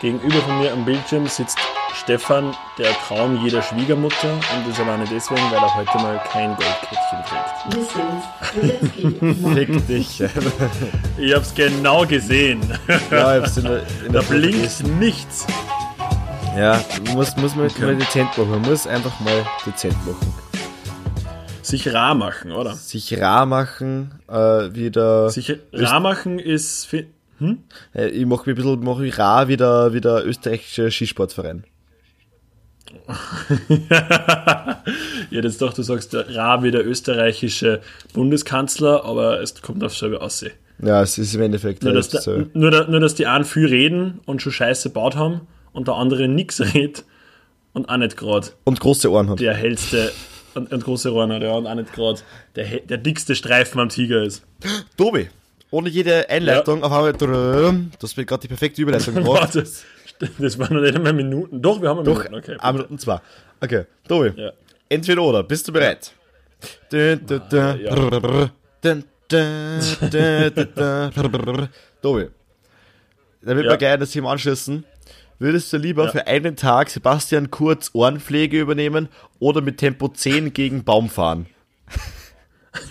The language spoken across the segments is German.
Gegenüber von mir am Bildschirm sitzt Stefan, der Traum jeder Schwiegermutter und das alleine deswegen, weil er heute mal kein Goldkettchen trägt. Fick dich. Ich hab's genau gesehen. Ja, ich hab's in der, in Da der Foto blinkt gelesen. nichts. Ja, muss, muss man Okay. mal dezent machen. Man muss einfach mal dezent machen. Sich rar machen, oder? Sich rar machen, äh, wieder. Sich rar machen ist. Fi- Äh, ich mache mich ein bisschen mach mich rar wie der, wie der österreichische Skisportverein. Ja, jetzt doch, du sagst rar wie der österreichische Bundeskanzler, aber es kommt aufs selbe aussehen. Ja, es ist im Endeffekt. Nur, äh, dass, so. der, nur, da- nur, dass die einen viel reden und schon Scheiße baut haben und der andere nix redet und auch nicht gerade Und große Ohren hat. der hellste und, und große Ohren hat, ja, und auch nicht gerade der, der dickste Streifen am Tiger ist. Tobi, ohne jede Einleitung, auf einmal. hast mir gerade die perfekte Überleitung gemacht. Warte, das waren noch nicht einmal Minuten. Doch, wir haben Doch, Minuten, okay. eine Minute zwei. Okay, Tobi. Ja. Entweder oder, bist du bereit? Ja. Tobi, damit Ja. wir gleich das Thema anschließen, würdest du lieber Ja. für einen Tag Sebastian Kurz Ohrenpflege übernehmen oder mit Tempo 10 gegen Baum fahren?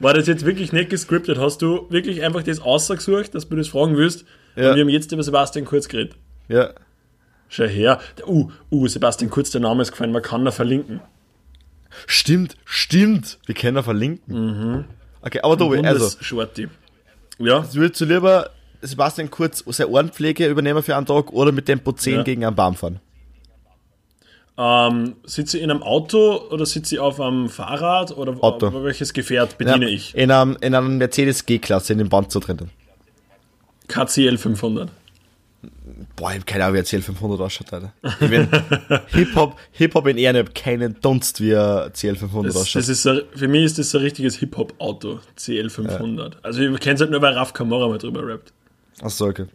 War das jetzt wirklich nicht gescriptet? Hast du wirklich einfach das ausgesucht, dass du das fragen willst? Ja. Und wir haben jetzt über Sebastian Kurz geredet. Ja, Schau her. Uh, uh, Sebastian Kurz, der Name ist gefallen, man kann da verlinken. stimmt, stimmt. Wir können da verlinken. Okay, aber Tobi, also, Shorty. Ja, würdest du lieber Sebastian Kurz seine Ohrenpflege übernehmen für einen Tag oder mit Tempo 10 Ja. gegen einen Baum fahren? Ähm, sitze ich in einem Auto oder sitze ich auf einem Fahrrad oder Auto. welches Gefährt bediene ich? In einem, in einem Mercedes G-Klasse in den Band zu drinnen. KCL 500. Boah, ich hab keine Ahnung, wie ein CL500 ausschaut, Alter. Hip-Hop, Hip-Hop in Ehren, ich hab keinen Dunst, wie ein CL500 Das, ausschaut. das ist so, für mich ist das so ein richtiges Hip-Hop-Auto, CL 500. Also ich es halt nur, weil Raf Kamora mal drüber rappt. Achso, okay.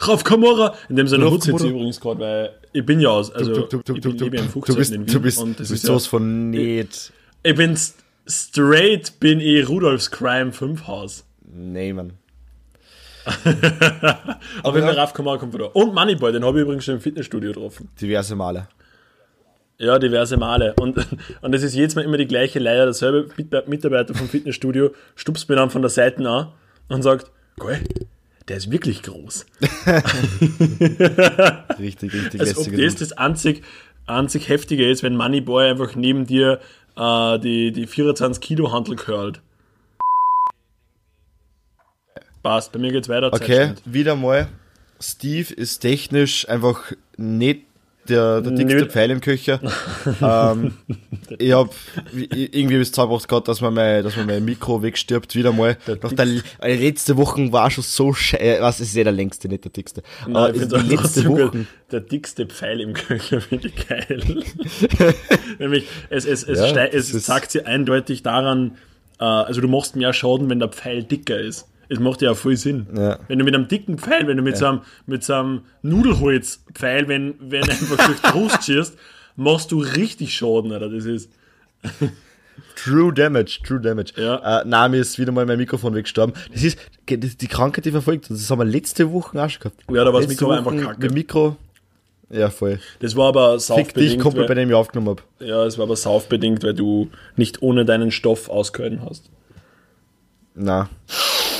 Raf Kamora! In dem Sinne ich jetzt übrigens gerade, weil ich bin ja aus, also Du, du, du, ich bin du, lebe in du 15 bist, in Wien du bist, und du das bist ist ja, sowas von nicht. ich bin s- straight, bin ich Rudolfs Crime 5 Haus. Nee, Mann. Aber wenn ja. der Raf Kamora kommt wieder. Und Moneyboy, den habe ich übrigens schon im Fitnessstudio getroffen. Diverse Male. Ja, diverse Male. Und, und es ist jedes Mal immer die gleiche Leier. Derselbe Mit- Mitarbeiter vom Fitnessstudio stupst mir dann von der Seite an und sagt, geil, der ist wirklich groß. Richtig, richtig Als ob das das einzig, einzig Heftige ist, wenn Moneyboy einfach neben dir äh, die, die 24 Kilo Handel curlt. Passt, bei mir geht's weiter. Okay, wieder mal. Steve ist technisch einfach nicht der, der dickste Nö. Pfeil im Köcher. ähm, ich hab wie- irgendwie bis zwei Wochen gehabt, dass man mein, dass man mein Mikro wegstirbt, wieder mal. Nach der, äh, letzte Woche war schon so scheiße, was ist eh der längste, nicht der dickste. Nein, Aber ich die letzte. Woche, Der dickste Pfeil im Köcher finde ich geil. Nämlich, es, es, es, Ja, es ist- sagt sie eindeutig daran, äh, also du machst mehr Schaden, wenn der Pfeil dicker ist. Es macht ja auch voll Sinn. Ja. Wenn du mit einem dicken Pfeil, wenn du mit so einem, mit so einem Nudelholzpfeil, wenn, wenn einfach durch die Brust schießt, machst du richtig Schaden, Alter. Das ist, True Damage, True Damage. Ja. Äh, Nami ist wieder mal mein Mikrofon weggestorben. Das ist das, die Krankheit, die verfolgt uns. Das haben wir letzte Woche auch schon gehabt. Ja, da war das Mikro einfach kacke. Mit Mikro. Ja, voll. das war aber Fick dich, saufbedingt. komplett bei weil, dem ich aufgenommen hab. ja, es war aber saufbedingt, weil du nicht ohne deinen Stoff auskönnen hast. Na.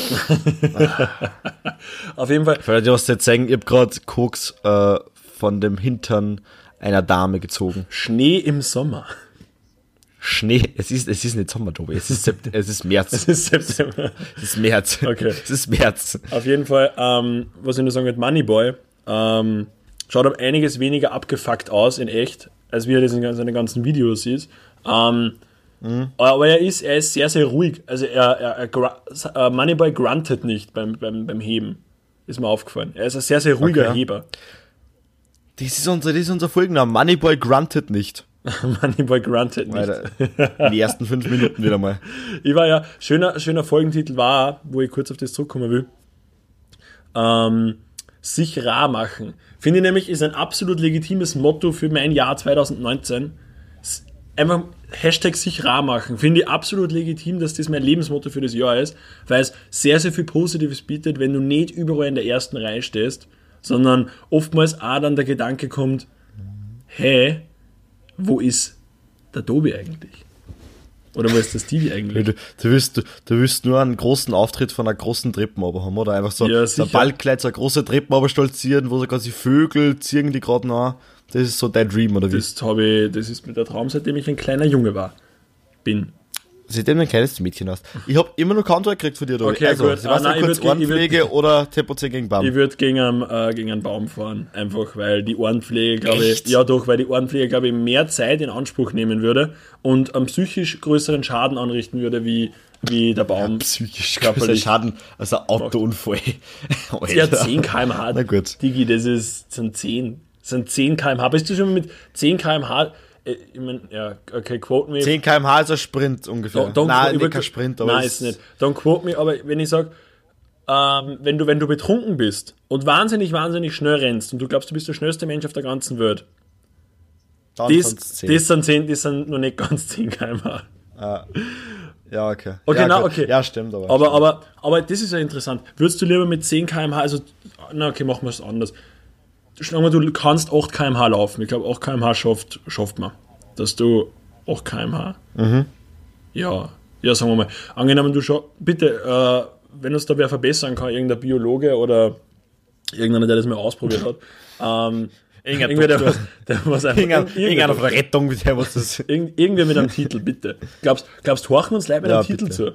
Auf jeden Fall, du hast jetzt sagen, ich hab grad Koks äh, von dem Hintern einer Dame gezogen. Schnee im Sommer. Schnee, es ist, es ist nicht Sommer, Tobi, es ist, Sept es ist März. Es ist September. Es ist März. Okay. Es ist März. Auf jeden Fall, ähm, was ich nur sagen mit Moneyboy, ähm, schaut um einiges weniger abgefuckt aus in echt, als wie er das in seinen ganzen Videos ist. Ähm, Aber er ist, er ist sehr, sehr ruhig. Also er, er, er äh, Moneyboy gruntet nicht beim, beim, beim Heben. Ist mir aufgefallen. Er ist ein sehr, sehr ruhiger Okay. Heber. Das ist unser, das ist unser Folgenname. Moneyboy grunted nicht. Moneyboy gruntet nicht. Alter, die ersten fünf Minuten wieder mal. Ich war ja, schöner, schöner Folgentitel war, wo ich kurz auf das zurückkommen will, ähm, sich rar machen. Finde ich nämlich, ist ein absolut legitimes Motto für mein Jahr 2019. S- einfach Hashtag sich rar machen. Finde ich absolut legitim, dass das mein Lebensmotto für das Jahr ist, weil es sehr, sehr viel Positives bietet, wenn du nicht überall in der ersten Reihe stehst, sondern oftmals auch dann der Gedanke kommt, hey, wo ist der Tobi eigentlich? Oder wo ist der Stevie eigentlich? Du, du, willst, du, du willst nur einen großen Auftritt von einer großen Treppenaber haben, oder? Einfach so Ja, ein. Ballkleid, so eine große Treppenaber stolzieren, wo so quasi Vögel ziehen die gerade noch. Das ist so dein Dream, oder wie? Das, ich, das ist mir der Traum, seitdem ich ein kleiner Junge war. Bin. Seitdem du ein kleines Mädchen hast. Ich habe immer noch keinen Antwort gekriegt von dir, Tobi. Okay, also, gut. Ah, nein, ich kurz Ohrenpflege oder Tempo 10 gegen Bam. Ich würde gegen, einen, äh, gegen einen Baum fahren, einfach weil die Ohrenpflege, glaube ich, ja doch, weil die Ohrenpflege, glaube ich, mehr Zeit in Anspruch nehmen würde und einen psychisch größeren Schaden anrichten würde, wie, wie der Baum. Psychisch körperlich. körperlich Schaden, also ein Autounfall. Ja, Alter. 10 km/h. Na gut. Digi, das ist, sind 10. Das sind 10 km/h. Bist du schon mit 10 km/h? äh, Ich mein, ja, okay, quote me. 10 km/h ist ein Sprint ungefähr. Don't- don't Nein, über- kein Sprint, aber Nein, es- ist nicht. Don't quote me, aber wenn ich sage, ähm, wenn, du, wenn du betrunken bist und wahnsinnig, wahnsinnig schnell rennst und du glaubst, du bist der schnellste Mensch auf der ganzen Welt, Dann das, sind's 10. das, sind 10, das sind noch nicht ganz 10 km/h. Ja, okay. Okay, ja, na, okay. Ja, stimmt, aber. Aber, aber, aber das ist ja interessant. Würdest du lieber mit 10 km/h, also, na okay, machen wir es anders. Sagen wir, du kannst 8 km/h laufen. Ich glaube, 8 km/h schafft, schafft man. Dass du 8 km/h. Mhm. Ja, ja, sagen wir mal. Angenommen, du schon, bitte, äh, wenn uns da wer verbessern kann, irgendein Biologe oder irgendeiner, der das mal ausprobiert hat. Ähm, Irgendein irgendwer, der, was- der was einfach, Irgendein, irgendeiner von der Rettung, der was das. Irgend, irgendwer mit einem Titel, bitte. Glaubst glaubst horchen uns Leute mit Ja, einem Titel bitte. zu?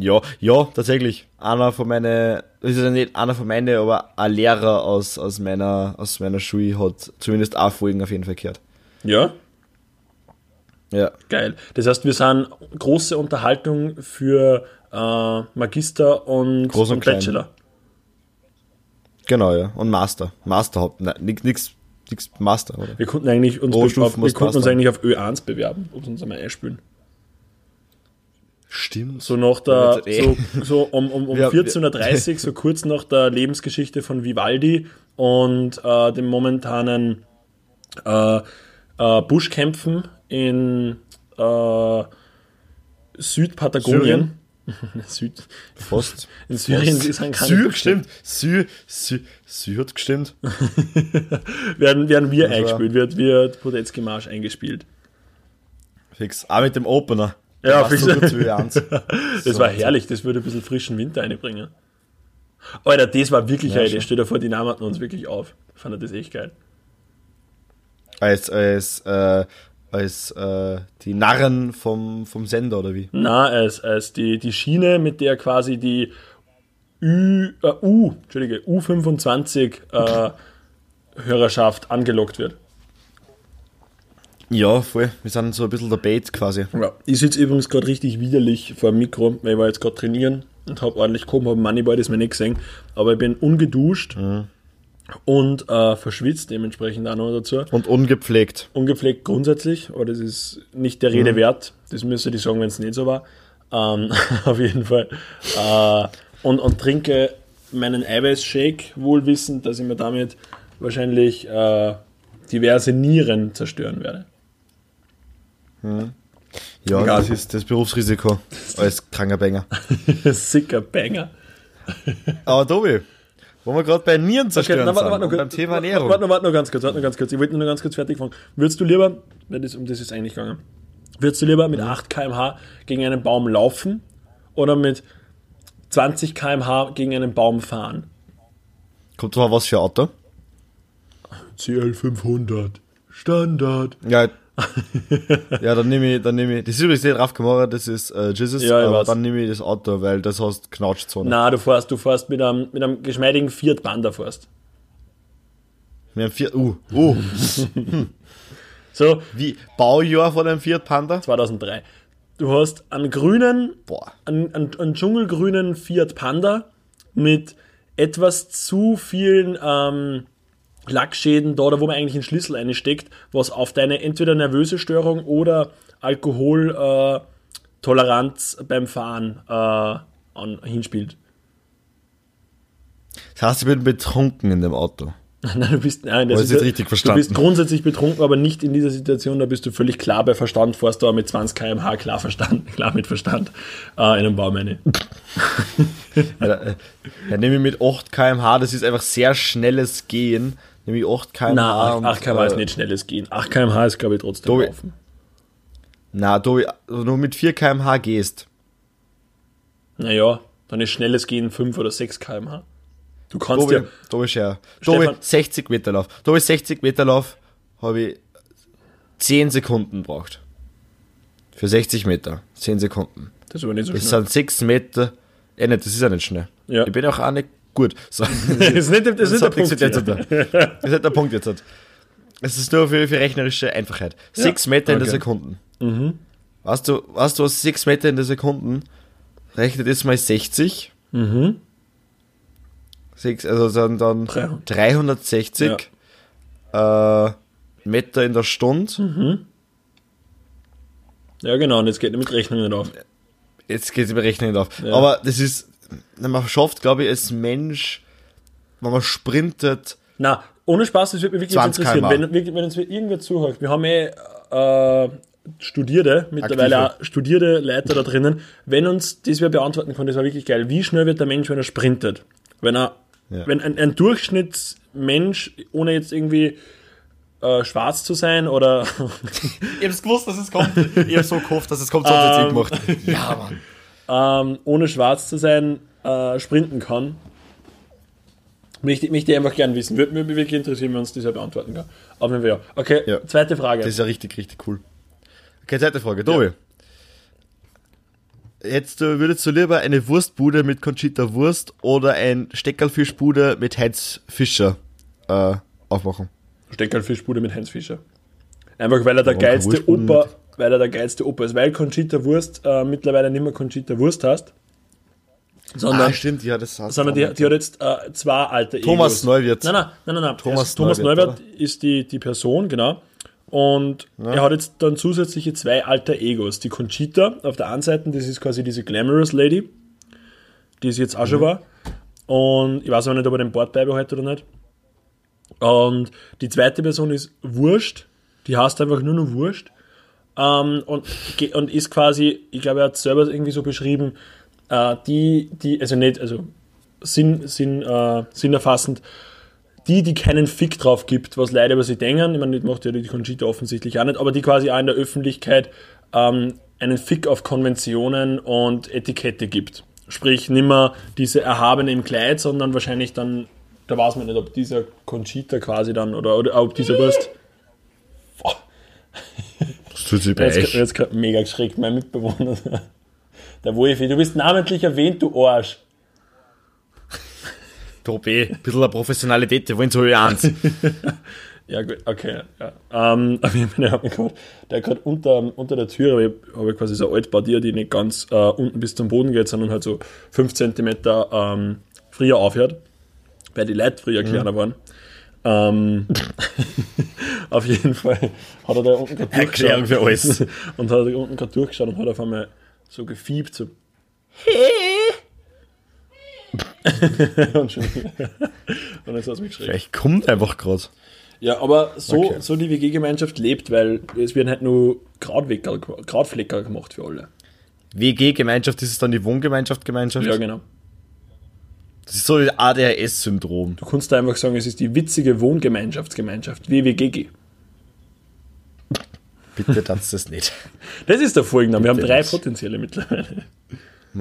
Ja, ja, tatsächlich. Einer von meinen, das ist ja nicht einer von meinen, aber ein Lehrer aus, aus meiner, aus meiner Schule hat zumindest auch Folgen auf jeden Fall gehört. Ja, Ja. geil. Das heißt, wir sind große Unterhaltung für äh, Magister und, Groß und und. Bachelor. Genau, ja. Und Master. Master hat, nein, nix, nix, nix Master, oder? Wir konnten eigentlich uns, auf, wir konnten uns eigentlich auf Ö1 bewerben, ob sie uns einmal einspielen. Stimmt. So nach der, so, eh. so um, um, um Wir- 14.30 Uhr, so kurz nach der Lebensgeschichte von Vivaldi und äh, dem momentanen äh, äh, Buschkämpfen in äh, Südpatagonien. Süd, Fast. in Syrien Fast. ist ein Sü, gestimmt. Sü, Sü, Sü hat gestimmt. werden, werden wir war- eingespielt, wird, wird Podetzky Marsch eingespielt. Fix. Auch mit dem Opener. Ja, fix. fix. Gut für eins. Das war herrlich, das würde ein bisschen frischen Winter einbringen. Alter, das war wirklich Ja, eine Idee. schon. Stell dir vor, die nahmen uns wirklich auf. Ich fand das echt geil. Als, als, äh, als, äh, die Narren vom, vom Sender, oder wie? Na, als, als die, die Schiene, mit der quasi die Ü, äh, U, Entschuldige, U25 äh, Hörerschaft angelockt wird. Ja, voll. Wir sind so ein bisschen der Bait quasi. Ja. Ich sitze übrigens gerade richtig widerlich vor dem Mikro, weil ich war jetzt gerade trainieren und habe ordentlich gekommen, habe Moneyboy, das mir nicht gesehen, aber ich bin ungeduscht und äh, verschwitzt dementsprechend auch noch dazu. Und ungepflegt. ungepflegt grundsätzlich, aber das ist nicht der Rede wert. Das müsste ich sagen, wenn es nicht so war. Ähm, auf jeden Fall. Äh, und, und trinke meinen Eiweißshake, wohl wissend, dass ich mir damit wahrscheinlich äh, diverse Nieren zerstören werde. Ja, Egal. das ist das Berufsrisiko als kranker Banger. Sicker Banger. Aber Tobi, wo wir gerade bei Nieren zerstören na, warte, sind, warte, und beim. Thema Warte, Ernährung. Warte, noch- warte noch ganz kurz, warte noch ganz kurz. Ich wollte nur noch ganz kurz fertig fragen. Würdest du lieber, weil das, um das ist eigentlich gegangen, würdest du lieber mit 8 km/h gegen einen Baum laufen oder mit 20 km/h gegen einen Baum fahren? Kommt mal was für ein Auto? CL500. Standard. Ja, ja dann nehme ich, dann nehme ich, das ist übrigens nicht gemacht, das ist äh, Jesus, Ja, aber weiß. dann nehme ich das Auto, weil das heißt Knautschzone. Na, du fährst, du fährst mit einem, mit einem geschmeidigen Fiat Panda fährst. Wir haben vier, uh, uh, So, wie, Baujahr von einem Fiat Panda? 2003. Du hast einen grünen, Boah. einen, einen, einen dschungelgrünen Fiat Panda mit etwas zu vielen ähm, Lackschäden da, wo man eigentlich einen Schlüssel einsteckt, was auf deine entweder nervöse Störung oder Alkoholtoleranz äh, beim Fahren äh, an, hinspielt. Das heißt, ich bin betrunken in dem Auto. Nein, du bist, nein, das ist, jetzt richtig du verstanden? bist grundsätzlich betrunken, aber nicht in dieser Situation, da bist du völlig klar bei Verstand, fährst du aber mit 20 km/h klar, Verstand, klar mit Verstand äh, in einem Baum rein. Ja, äh, ja, nehme ich mit 8 km/h, das ist einfach sehr schnelles Gehen. Nehme ich 8 km/h. Nein, und, 8 km ist äh, nicht schnelles Gehen. 8 km/h ist, glaube ich, trotzdem Tobi- laufen. Na, du, also nur mit 4 km/h gehst. Naja, dann ist schnelles Gehen 5 oder 6 km/h. Du kannst Tobi, ja. Scher. Tobi, Stefan- 60 Meter Lauf. Tobi, 60 Meter Lauf habe ich 10 Sekunden braucht. Für 60 Meter. 10 Sekunden. Das ist aber nicht so Das schnell. sind 6 Meter. Eh nicht, das ist ja nicht schnell. Ja. Ich bin auch auch nicht gut. So. Das ist nicht, das ist nicht der Punkt. mit jetzt. Das ist nicht der Punkt jetzt. Es ist nur für, für rechnerische Einfachheit. 6 Meter in der okay. Sekunde. Weißt du, weißt du, was 6 Meter in der Sekunde? Rechnet jetzt mal 60. Mhm. Sechs, also dann, dann 300. 360 äh, Meter in der Stunde. Mhm. Ja, genau, und jetzt geht mit Rechnung nicht auf. Jetzt geht die Berechnung nicht auf. Ja. Aber das ist, man schafft, glaube ich, als Mensch, wenn man sprintet, Na, ohne Spaß, das würde mich wirklich 20 interessieren. Wenn, wenn uns irgendwer zuhört, wir haben eh äh, Studierte, mittlerweile Aktive. auch studierte Leute da drinnen. Wenn uns das wer beantworten kann, das war wirklich geil. Wie schnell wird der Mensch, wenn er sprintet? Wenn er, Ja. wenn ein, ein Durchschnittsmensch, ohne jetzt irgendwie äh, schwarz zu sein oder Ich hab's gewusst, dass es kommt. Ich hab so gehofft, dass es kommt, sonst ich gemacht. Ja, Mann. Ähm, ohne schwarz zu sein, äh, sprinten kann. Möchte, möchte ich einfach gern wissen. Würde mich wirklich interessieren, wenn uns ja beantworten kann. Auf jeden Fall ja. Okay, Ja. zweite Frage. Das ist ja richtig, richtig cool. Okay, zweite Frage. Tobi. Jetzt äh, würdest du lieber eine Wurstbude mit Conchita Wurst oder ein Steckerlfischbude mit Heinz Fischer äh, aufmachen? Steckerlfischbude mit Heinz Fischer. Einfach weil er der Warum geilste Opa, weil er der geilste Opa ist, weil Conchita Wurst äh, mittlerweile nicht mehr Conchita Wurst heißt, sondern, Ah, stimmt, ja, das hast sondern die, die hat jetzt äh, zwei alte Thomas Egos. Neuwirth. Nein, nein, nein, nein, nein. Thomas Erst Thomas Neuwirth, Neuwirth ist die, die Person, genau. Und er hat jetzt dann zusätzliche zwei alte Egos. Die Conchita auf der einen Seite, das ist quasi diese Glamorous Lady, die es jetzt auch Mhm. schon war. Und ich weiß aber nicht, ob er den Bord beibehält oder nicht. Und die zweite Person ist Wurscht. Die heißt einfach nur noch Wurscht. Ähm, und, und ist quasi, ich glaube, er hat selber irgendwie so beschrieben, äh, die, die, also nicht, also sinn, sinn, äh, sinnerfassend, die, die keinen Fick drauf gibt, was Leute über sie denken, ich meine, das macht ja die Conchita offensichtlich auch nicht, aber die quasi auch in der Öffentlichkeit ähm, einen Fick auf Konventionen und Etikette gibt. Sprich, nimmer diese Erhabene im Kleid, sondern wahrscheinlich dann, da weiß man nicht, ob dieser Conchita quasi dann, oder, oder ob dieser Wurst, tut sich bei Jetzt, euch. jetzt gerade mega geschreckt, mein Mitbewohner. Der Wolfi, du bist namentlich erwähnt, du Arsch. Tobi, ein bisschen eine Professionalität, die wollen so eins. Ja, gut, okay. Ja. Ähm, der hat mich gerade, der gerade unter, unter der Tür, habe ich, hab ich quasi so eine Altbaudier, die nicht ganz äh, unten bis zum Boden geht, sondern halt so 5 cm ähm, früher aufhört, weil die Leute früher kleiner waren. Ähm, auf jeden Fall hat er da unten gerade Erklärung durchgeschaut für alles. und hat da unten gerade durchgeschaut und hat auf einmal so gefiebt, so und schon und jetzt hat es mich geschreckt. Vielleicht kommt einfach gerade. Ja, aber so, Okay. so die WG-Gemeinschaft lebt, weil es werden halt nur Krautflecker gemacht für alle. WG-Gemeinschaft, ist dann die Wohngemeinschaft, Gemeinschaft. Ja, genau. Das ist so ein ADHS-Syndrom. Du kannst da einfach sagen, es ist die witzige Wohngemeinschaftsgemeinschaft, WWGG. Bitte tanzt das nicht. Das ist der Folgenname. Wir haben drei nicht. potenzielle mittlerweile.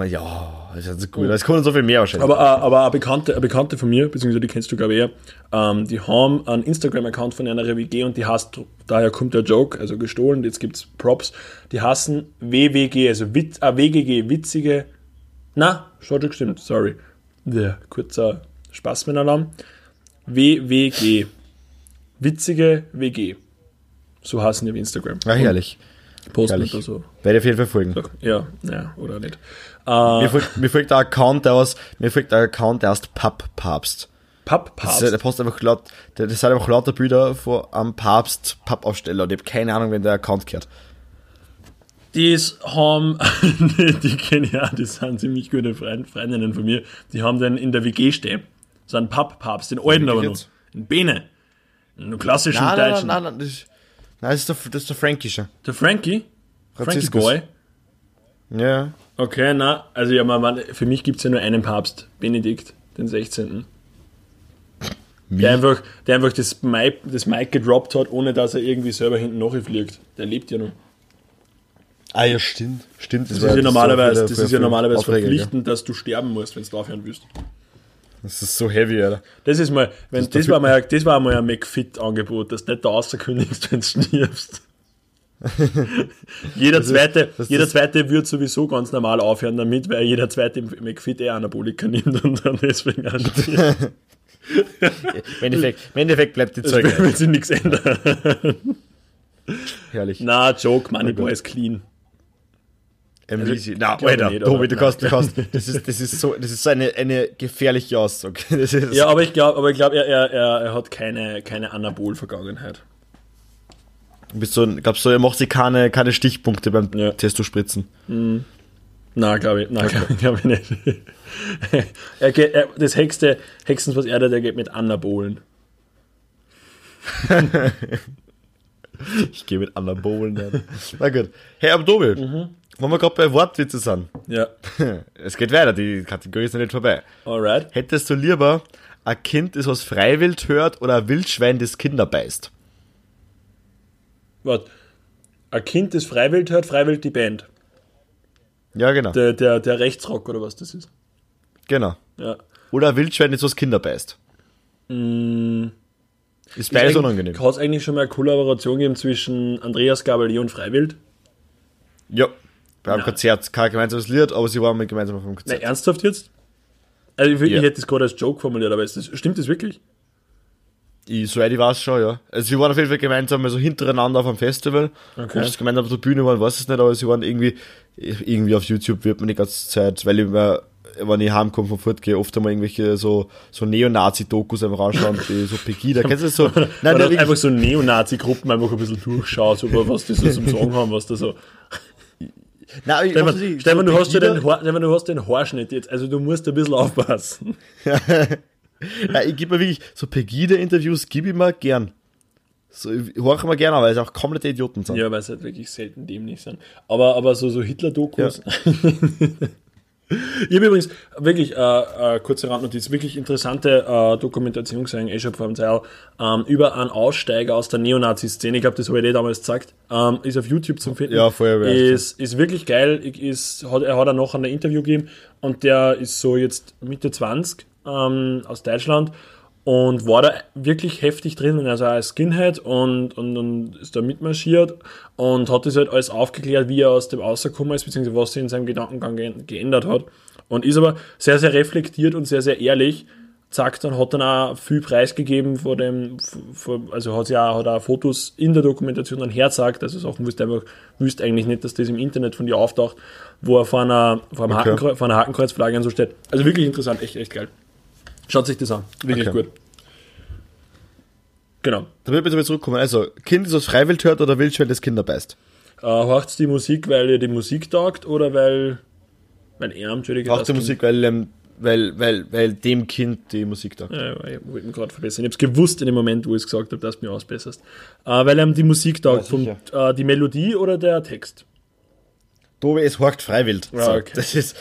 Ja, das ist gut. Es kommen so viel mehr wahrscheinlich. Aber, äh, aber eine, Bekannte, eine Bekannte von mir, beziehungsweise die kennst du glaube ich eher, ähm, die haben einen Instagram-Account von einer WG und die heißt, daher kommt der Joke, also gestohlen, jetzt gibt's Props, die heißen WWG, also Witz, äh, WGG, witzige, na, schon gestimmt, sorry. Ja, kurzer Spaß mit Alarm. WWG, witzige WG. So heißen die auf Instagram. ja, herrlich. Posten herrlich. oder so. Werde ich auf jeden Fall folgen. Ja, ja, oder nicht. Mir folgt, mir folgt der Account, der aus, mir folgt der Account, der heißt Papp-Papst. Papppapst. ist, der postet einfach laut, der, das sind einfach lauter Bilder vor am Papst Pappaufsteller und ich habe keine Ahnung, wenn der Account gehört. Die haben, die kenne ich auch, die sind ziemlich gute Freund, Freundinnen von mir, die haben den in der WG stehen. So einen Papppapst, den alten aber noch. jetzt? Ein Bene. Einen klassischen Nein, nein, Deutschen. nein, nein, das ist, nein, das ist der, das ist der Frankische. Der Frankie? Frankie. Boy? Ja. Okay, na, also ja, man, für mich gibt es ja nur einen Papst, Benedikt, den 16. Der einfach, der einfach das Mic, das Mic gedroppt hat, ohne dass er irgendwie selber hinten nachfliegt. Der lebt ja noch. Ah ja, stimmt. Stimmt, Das ist ja normalerweise, das ist ja normalerweise verpflichtend, dass du sterben musst, wenn du aufhören willst. Ja. Das ist so heavy, Alter. Das ist mal, wenn, ist das, der war mal, ein- das war mal ein McFit-Angebot, dass du nicht da außerkündigst, wenn du stirbst. jeder zweite, das jeder ist- zweite wird sowieso ganz normal aufhören damit, weil jeder zweite McFit eh Anabolika nimmt und dann deswegen auch stirbt. Im Endeffekt, im Endeffekt bleibt die Das Zeug wird sich nichts ändern. herrlich. Na, Joke, Moneyboy ist clean. Ähm, easy. Na, glaube Alter, nicht, Tobi, du kannst, du kannst, das ist, das ist so, das ist so eine, eine gefährliche Aussage. Ja, aber ich glaube, aber ich er, er, er, hat keine, keine Anabol-Vergangenheit. du bist so, glaubst du, er macht sich keine, keine Stichpunkte beim Ja. Testo-Spritzen. Na, glaube ich, na, glaub, glaub ich nicht. er geht, er, das Hexte, Hexens, was er da, der geht mit Anabolen. Ich gehe mit Anabolen. Na gut. Hey, aber Tobi, Mhm. Wenn wir gerade bei Wortwitze sind, Ja, es geht weiter, die Kategorie ist noch nicht vorbei. alright. Hättest du lieber ein Kind, das was freiwillig hört oder ein Wildschwein, das Kinder beißt? Warte. Ein Kind, das Freiwild hört, Freiwild die Band. Ja, genau. Der, der, der Rechtsrock oder was das ist. genau. Ja. Oder ein Wildschwein, das was Kinder beißt. Mm, Ist beides unangenehm. Hat es eigentlich schon mal eine Kollaboration gegeben zwischen Andreas Gabalier und Freiwild? Ja. Beim Nein. Konzert, kein gemeinsames Lied, aber sie waren mal gemeinsam auf dem Nein, Konzert. ernsthaft jetzt? Also ich, Ja. ich hätte das gerade als Joke formuliert, aber das, stimmt das wirklich? Ich, soweit ich weiß schon, ja. Also sie waren auf jeden Fall gemeinsam mal so hintereinander auf einem Festival. Okay. Sie gemeinsam auf der Bühne waren, weiß ich nicht, aber sie waren irgendwie, irgendwie auf YouTube wird man die ganze Zeit, weil ich mir, wenn ich heimkomme vom Fortgehen, oft einmal irgendwelche so, so Neonazi-Dokus einfach anschauen, die so Pegida, kennst du das so? Nein, Oder nein, einfach so Neonazi-Gruppen einfach ein bisschen durchschaut, so, was die so zum Sagen haben, was da so. Nein, Stefan, was ich, Stefan, du hast ja den, Stefan, du hast den Haarschnitt jetzt, also du musst ein bisschen aufpassen. Nein, ich gebe mir wirklich, so Pegida-Interviews gebe ich mir gern. So, ich höre mir gerne, weil es auch komplette Idioten sind. Ja, weil es halt wirklich selten dämlich sind. Aber, aber so, so Hitler-Dokus. ich habe übrigens wirklich, äh, äh, kurze Randnotiz, wirklich interessante äh, Dokumentation gesehen, eh schon vor einem Teil, ähm, über einen Aussteiger aus der Neonazi-Szene. Ich glaube, das habe ich dir damals gesagt. Ähm, ist auf YouTube zum Finden. Ja, ich ist, ist wirklich geil. Ist, hat, er hat dann noch ein Interview gegeben und der ist so jetzt Mitte 20 ähm, aus Deutschland und war da wirklich heftig drin, also als Skinhead und, und, und ist da mitmarschiert und hat das halt alles aufgeklärt, wie er aus dem rausgekommen ist, beziehungsweise was sich in seinem Gedankengang ge geändert hat. Und ist aber sehr, sehr reflektiert und sehr, sehr ehrlich. Sagt dann, hat dann auch viel preisgegeben vor dem, vor, also hat ja auch, hat auch Fotos in der Dokumentation dann herzagt, also Sachen, wüsste einfach, wüsste eigentlich nicht, dass das im Internet von dir auftaucht, wo er vor einer, vor einem Okay. Hakenkreuz, vor einer Hakenkreuzflagge und so steht. Also wirklich interessant, echt, echt geil. Schaut sich das an. Wirklich Okay. gut. Genau. Da will ich jetzt zurückkommen. Also, Kind, das freiwillig hört oder Wildschwein, das Kinder beißt? Äh, hört die Musik, weil ihr die Musik taugt oder weil, weil er, Entschuldige, Macht das die Kind- Musik, weil, ähm, weil, weil, weil dem Kind die Musik da. Ja, ich wollte mich gerade verbessern. Ich habe es gewusst in dem Moment, wo ich es gesagt habe, dass du mich ausbesserst. Äh, weil ihm die Musik taugt, vom, sicher. äh, die Melodie oder der Text. Tobi, es horcht freiwillig. Ja, so, okay. Das ist,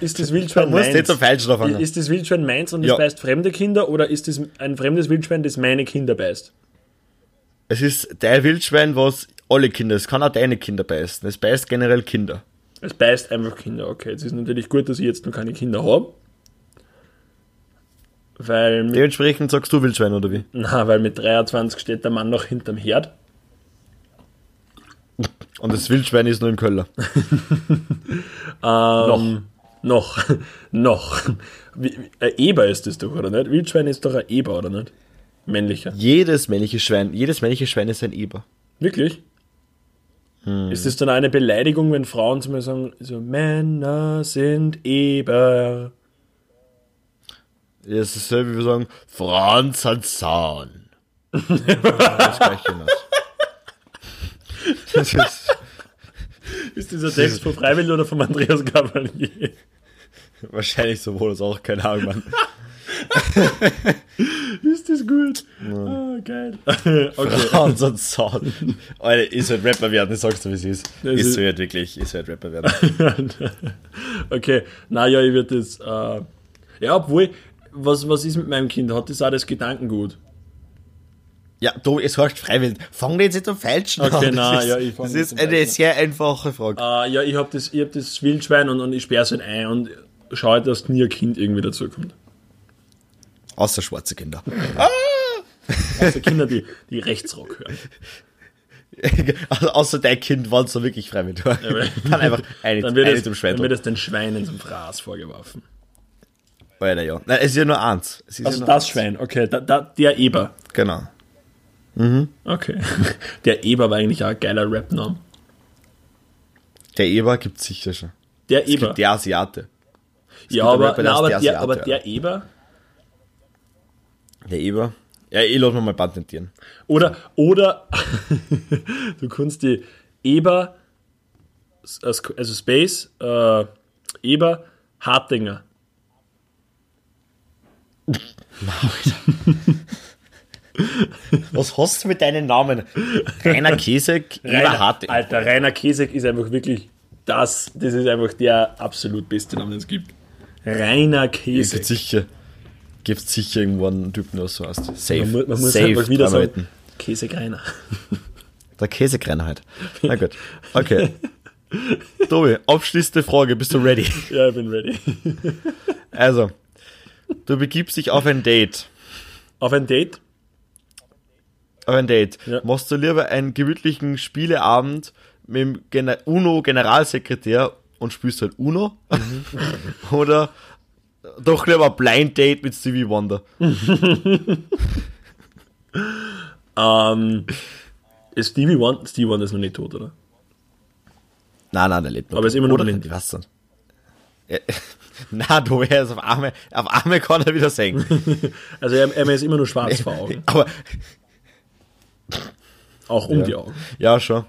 ist das Wildschwein meins? nicht so falsch drauf anfangen. Ist das Wildschwein meins und es Ja. beißt fremde Kinder oder ist das ein fremdes Wildschwein, das meine Kinder beißt? es ist dein Wildschwein, was alle Kinder, es kann auch deine Kinder beißen. Es beißt generell Kinder. Es beißt einfach Kinder. Okay, jetzt ist natürlich gut, dass ich jetzt noch keine Kinder habe. Weil Dementsprechend sagst du Wildschwein, oder wie? na, weil mit 23 steht der Mann noch hinterm Herd. Und das Wildschwein ist nur im Köller. Ähm, noch. Noch. Wie, ein Eber ist das doch, oder nicht? Wildschwein ist doch ein Eber, oder nicht? Männlicher. Jedes männliche Schwein, jedes männliche Schwein ist ein Eber. Wirklich? Ist das dann eine Beleidigung, wenn Frauen zu mir sagen, so Männer sind Eber? Ja, Es ist so, wie wir sagen, Franz hat Zahn. das gleiche hinaus. Das ist Ist dieser Text von Freiwill oder von Andreas Gabalier? wahrscheinlich sowohl als auch, keine Ahnung, Mann. Ist das gut. Ah, geil. okay. Und Sound. Alter, ich sollte Rapper werden, ich sag's dir, wie es ist. Das Ich ist- sollte wirklich, ich sollte Rapper werden. okay, naja, ich würde das. Äh, ja, obwohl, was, was ist mit meinem Kind? Hat das auch das Gedankengut? Ja, du, es heißt freiwillig. Fang jetzt nicht am Falschen Okay, an. nein, das ist, ja, ich fang Das jetzt ist eine sehr einfache Frage. Äh, ja, ich habe das, ich hab das Wildschwein und, und ich sperre es halt ein und schaue, dass nie ein Kind irgendwie dazukommt. Außer schwarze Kinder. Also Kinder, die, die Rechtsrock hören. also, außer dein Kind, es so wirklich freiwillig war. weil- Dann einfach eine, Dann wird, eine es, zum dann Schwein. wird es den Schweinen zum Fraß vorgeworfen. Alter, ja. Nein, es ist ja nur eins. Es Also ja nur das eins. Schwein, okay. Da, da, der Eber. Genau. Okay. Der Eber war eigentlich auch ein geiler Rap-Name. Der Eber gibt sicher schon. Der Es Eber. gibt der Asiate. Ja, aber, Rapper, der na, aber, der aber der Eber. Der Eber. Ja, ich lass mir mal patentieren. Oder, oder du kannst die Eber, also Space, äh, Eber, Hartinger. Was hast du mit deinen Namen? Rainer Kesek, Rainer, Harte. Alter, Rainer Kesek ist einfach wirklich das, das ist einfach der absolut beste Name, den es gibt. Rainer Es gibt sicher, gibt sicher irgendwo einen Typen, der so heißt. Safe. Man, man muss Safe. einfach wieder dreimal sagen, Rainer. Der Käsekrenner halt. Na gut. Okay. Tobi, abschließende Frage. Bist du ready? Ja, ich bin ready. Also, du begibst dich auf ein Date. Auf ein Date? Auf ein Date. Ja. Machst du lieber einen gemütlichen Spieleabend mit dem Gen UNO-Generalsekretär und spielst halt UNO? Oder doch lieber Blind Date mit Stevie Wonder? Ähm, ist Stevie Wonder, Stevie Wonder ist noch nicht tot, oder? Nein, nein, der lebt noch. Aber ist immer noch Oder? blind. Weiß nicht. Ja, Na, du wärst auf Arme, auf Arme kann er wieder singen. Also er, er ist immer nur schwarz vor Augen. Aber, Auch um Ja. die Augen. ja, schon.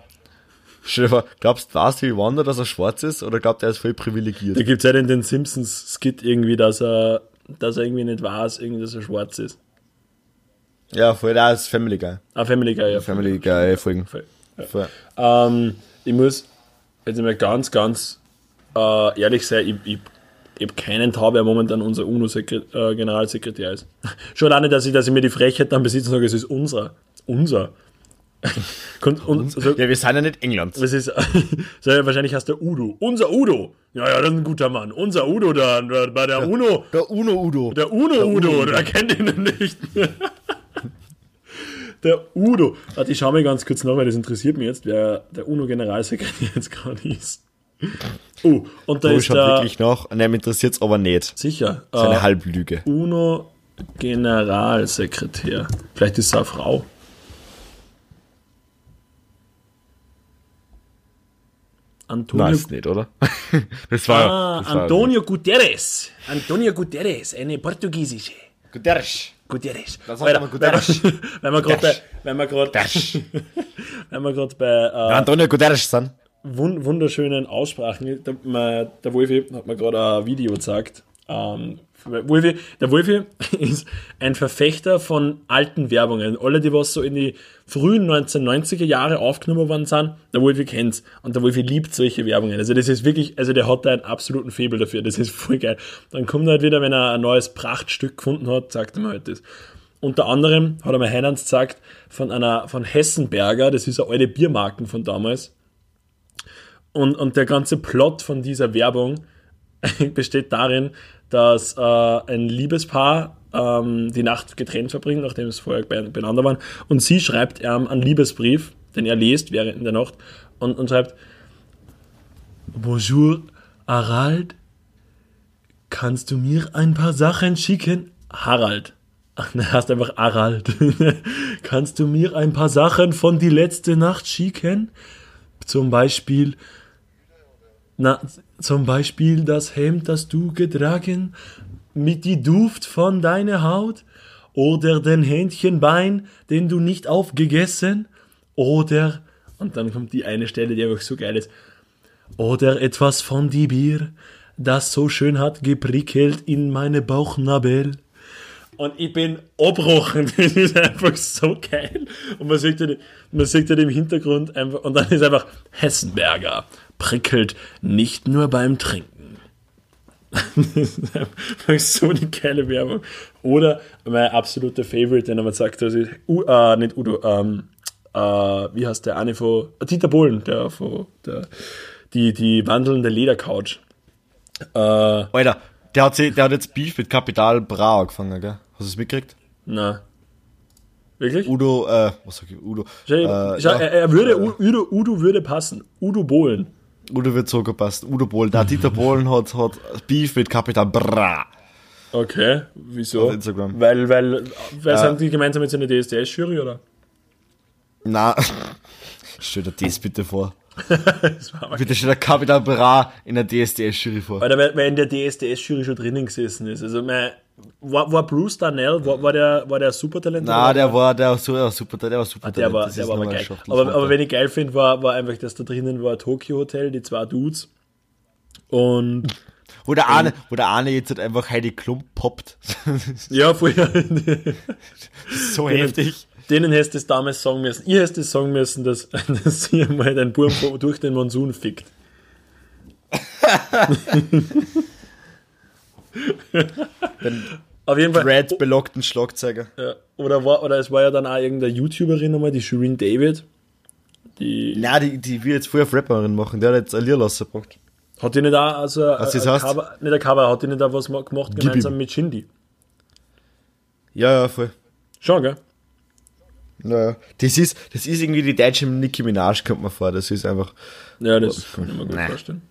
Stell dir vor, glaubst du, weiß Stevie Wonder, dass er schwarz ist, oder glaubt er, er ist voll privilegiert? Da gibt es ja in den Simpsons-Skit irgendwie, dass er, dass er irgendwie nicht weiß, irgendwie, dass er schwarz ist. Ja, voll, da ist Family Guy. Ah, Family Guy, ja. Family Guy Folgen. Voll. Ja. Voll. Ähm, ich muss jetzt mal ganz, ganz äh, ehrlich sein, ich, ich, ich habe keinen Tau, wer momentan unser UNO-Generalsekretär ist. Schon alleine, dass ich, dass ich mir die Frechheit dann besitze und sage, es ist unser. Unser. Kommt, und, so, Ja, wir sind ja nicht England. was ist, so, wahrscheinlich heißt der Udo. Unser Udo. Ja, ja, das ist ein guter Mann. Unser Udo da, bei der UNO. Der Uno Udo. Der Uno-Udo, der kennt ihn nicht. der Udo. Warte, ich schau mal ganz kurz nach, weil das interessiert mich jetzt, wer der UNO-Generalsekretär jetzt gerade ist. Oh, und da Du ist schaut der. wirklich nach, und ihm interessiert es aber nicht. Sicher. Das ist eine Äh, Halblüge. UNO-Generalsekretär. Vielleicht ist es eine Frau. Antonio, Nein, ist nicht, oder? das war, ah, das war Antonio Guterres. Antonio Guterres, eine portugiesische. Guterres. Guterres. Das sagt man Guterres. Wenn wir gerade wenn wir gerade, Guterres. wenn wir gerade bei äh, Antonio Guterres sind. wun wunderschönen Aussprachen, der, der Wolfi hat mir gerade ein Video gezeigt. Ähm, Wolfi, der Wolfi ist ein Verfechter von alten Werbungen. Alle, die was so in die frühen 1990er Jahre aufgenommen worden sind, der Wolfi kennt's. Und der Wolfi liebt solche Werbungen. Also das ist wirklich, also der hat da einen absoluten Faible dafür. Das ist voll geil. Dann kommt er halt wieder, wenn er ein neues Prachtstück gefunden hat, sagt er mir halt das. Unter anderem hat er mir Heinz gesagt von einer, von Hessenberger, das ist eine alte Biermarken von damals. Und, und der ganze Plot von dieser Werbung besteht darin, dass äh, ein Liebespaar ähm, die Nacht getrennt verbringt, nachdem es vorher be- beieinander waren. Und sie schreibt ihm einen Liebesbrief, den er liest während der Nacht und, und schreibt: Bonjour, Harald, kannst du mir ein paar Sachen schicken? Harald. Ach, ne, heißt einfach Harald. kannst du mir ein paar Sachen von die letzte Nacht schicken? Zum Beispiel na, zum Beispiel das Hemd, das du getragen, mit die Duft von deiner Haut, oder den Hähnchenbein, den du nicht aufgegessen, oder, und dann kommt die eine Stelle, die einfach so geil ist, oder etwas von die Bier, das so schön hat geprickelt in meine Bauchnabel, Und ich bin abbrochen. Das ist einfach so geil. Und man sieht man sieht im Hintergrund einfach, und dann ist einfach Hessenberger prickelt nicht nur beim Trinken. so eine geile Werbung. Oder mein absoluter Favorite, den er mal sagt, das ist, uh, äh, nicht Udo, ähm, äh, wie heißt der eine von, äh, Dieter Bohlen, der von, der, die, die wandelnde Ledercouch. Äh, Alter, der hat, der hat jetzt Beef mit Kapital Bra angefangen, gell? Hast du es mitgekriegt? Nein. Wirklich? Udo, äh, was sag ich, Udo? Äh, schau, er, er, würde, Udo, Udo würde passen. Udo Bohlen. Udo wird so gepasst. Udo Bohlen. Der Dieter Bohlen hat, hat Beef mit Kapital Bra. Okay, wieso? Auf Instagram. Weil, weil, weil äh, sind die gemeinsam mit seiner DSDS-Jury, oder? Na, stell dir das bitte vor. Bitte steht der Kapital Bra in der DSDS-Jury vor. Weil in der DSDS-Jury schon drinnen gesessen ist. Also, mein, war, war Bruce Darnell, war, war, der, war der Supertalent? Nein, der war, der war, der war super, der war super ah, der war, der war aber geil. Aber, aber wenn ich geil finde, war, war einfach, dass da drinnen war Tokyo Hotel, die zwei Dudes. Und. Wo der eine, wo der eine jetzt halt einfach Heidi Klump poppt. ja, vorher. so heftig. Denen hättest du es damals sagen müssen. Ihr hättest es sagen müssen, dass, dass ihr mal dein Burm durch den Monsun fickt. Auf jeden Fall. Red belockten Schlagzeuger. Ja. Oder, war, oder es war ja dann auch irgendeine YouTuberin nochmal, die Shireen David. Die. Na, die, die will jetzt vorher auf Rapperin machen, der hat jetzt ein Lied rausgebracht. Hat die nicht auch, also, Was das heißt? Cover, nicht ein Cover, hat die nicht auch was gemacht gemeinsam mit Shindy? Ja, ja, voll. Schon, gell? Naja. Das ist, das ist irgendwie die deutsche Nicki Minaj, kommt mir vor. Das ist einfach. Ja, das kann ich mir gut Nein. vorstellen.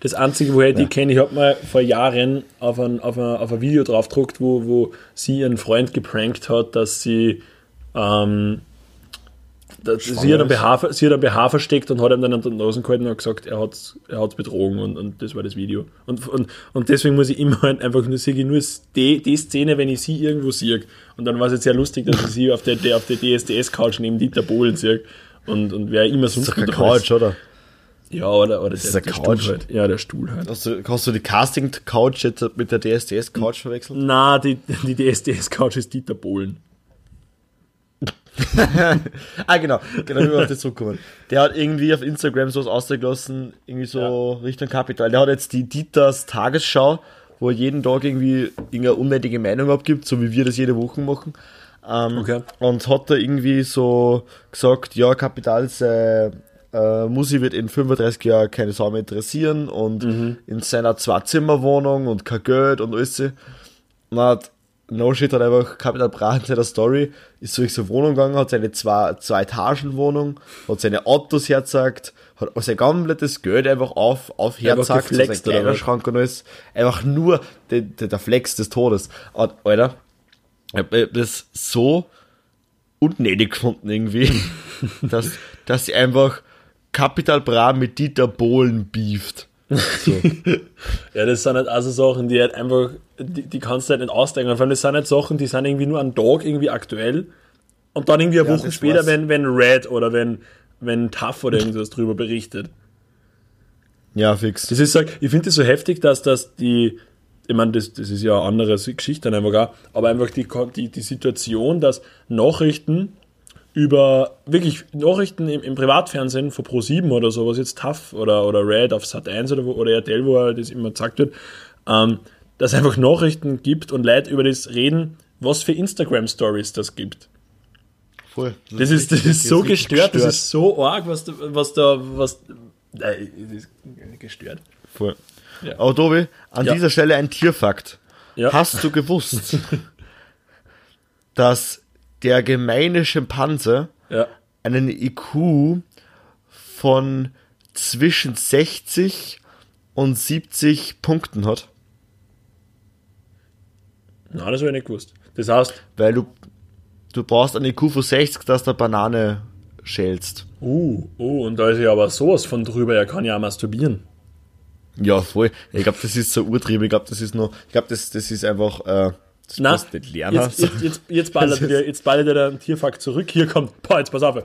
Das Einzige, woher ich ja. die kenne, ich habe mal vor Jahren auf ein, auf ein, auf ein Video drauf gedruckt, wo, wo sie ihren Freund geprankt hat, dass sie ähm, sie, hat BH, sie hat ein BH versteckt und hat ihm dann an den Nasen gehalten und gesagt, er hat es er betrogen und, und das war das Video. Und, und, und deswegen muss ich immer halt einfach nur, sehe nur die, die Szene, wenn ich sie irgendwo sehe. Und dann war es jetzt sehr lustig, dass ich sie auf der, der, auf der DSDS-Couch neben Dieter Bohlen sehe. Und, und wer immer sonst. Das ist doch Couch, oder? Ja, oder, oder das ist der, der Couch. halt. Ja, der Stuhl halt. Hast du, hast du die Casting-Couch jetzt mit der DSDS-Couch verwechselt? Na, die, die DSDS-Couch ist Dieter Bohlen. ah, genau, genau, wie wir auf das zurückkommen. Der hat irgendwie auf Instagram sowas ausgelassen, irgendwie so ja. Richtung Kapital. Der hat jetzt die Dieters Tagesschau, wo er jeden Tag irgendwie irgendeine unnötige Meinung abgibt, so wie wir das jede Woche machen. Ähm, okay. Und hat da irgendwie so gesagt, ja, Kapital sei äh, Musi wird in 35 Jahren keine Sau mehr interessieren und mhm. in seiner Zwei-Zimmer-Wohnung und kein Geld und alles. Und hat No Shit hat einfach Capital Bra in seiner Story, ist durch so Wohnung gegangen, hat seine zwei, zwei Etagen Wohnung, hat seine Autos herzagt, hat sein komplettes Geld einfach auf, auf herzagt, so sein Kleiderschrank und alles. Einfach nur der, der, der Flex des Todes. Und, Alter, ich hab das so unnötig gefunden irgendwie, dass, dass sie einfach Capital Bra mit Dieter Bohlen beeft. So. ja, das sind halt also Sachen, die halt einfach, die, die kannst du halt nicht ausdenken. Vor allem, das sind halt Sachen, die sind irgendwie nur einen Tag irgendwie aktuell. Und dann irgendwie eine ja, Woche später, wenn, wenn Red oder wenn, wenn Tough oder irgendwas drüber berichtet. Ja, fix. Das ist halt, ich finde das so heftig, dass das die, ich meine, das, das ist ja eine andere Geschichte einfach auch, aber einfach die, die, die Situation, dass Nachrichten über wirklich Nachrichten im, im Privatfernsehen von Pro7 oder so, was jetzt TAF oder, oder Red auf Sat1 oder, oder RTL, wo das immer gesagt wird, ähm, dass es einfach Nachrichten gibt und Leute über das reden, was für Instagram-Stories das gibt. Voll. Das, das ist, das ist so gestört, gestört, das ist so arg, was da, was da, was, nein, das ist gestört. Voll. Ja. Aber Tobi, an ja. dieser Stelle ein Tierfakt. Ja. Hast du gewusst, dass der gemeine Schimpanse ja. einen IQ von zwischen 60 und 70 Punkten hat. Nein, das habe ich nicht gewusst. Das heißt. Weil du, du brauchst einen IQ von 60, dass du Banane schälst. Uh, uh, und da ist ja aber sowas von drüber, er kann ja auch masturbieren. Ja, voll. Ich glaube, das ist so urtrieben. Ich glaube, das ist nur, ich glaube, das, das ist einfach, äh, das Na, nicht lernen jetzt, jetzt, jetzt, jetzt, ballert dir, jetzt ballert der Tierfakt zurück. Hier kommt, boah, jetzt pass auf.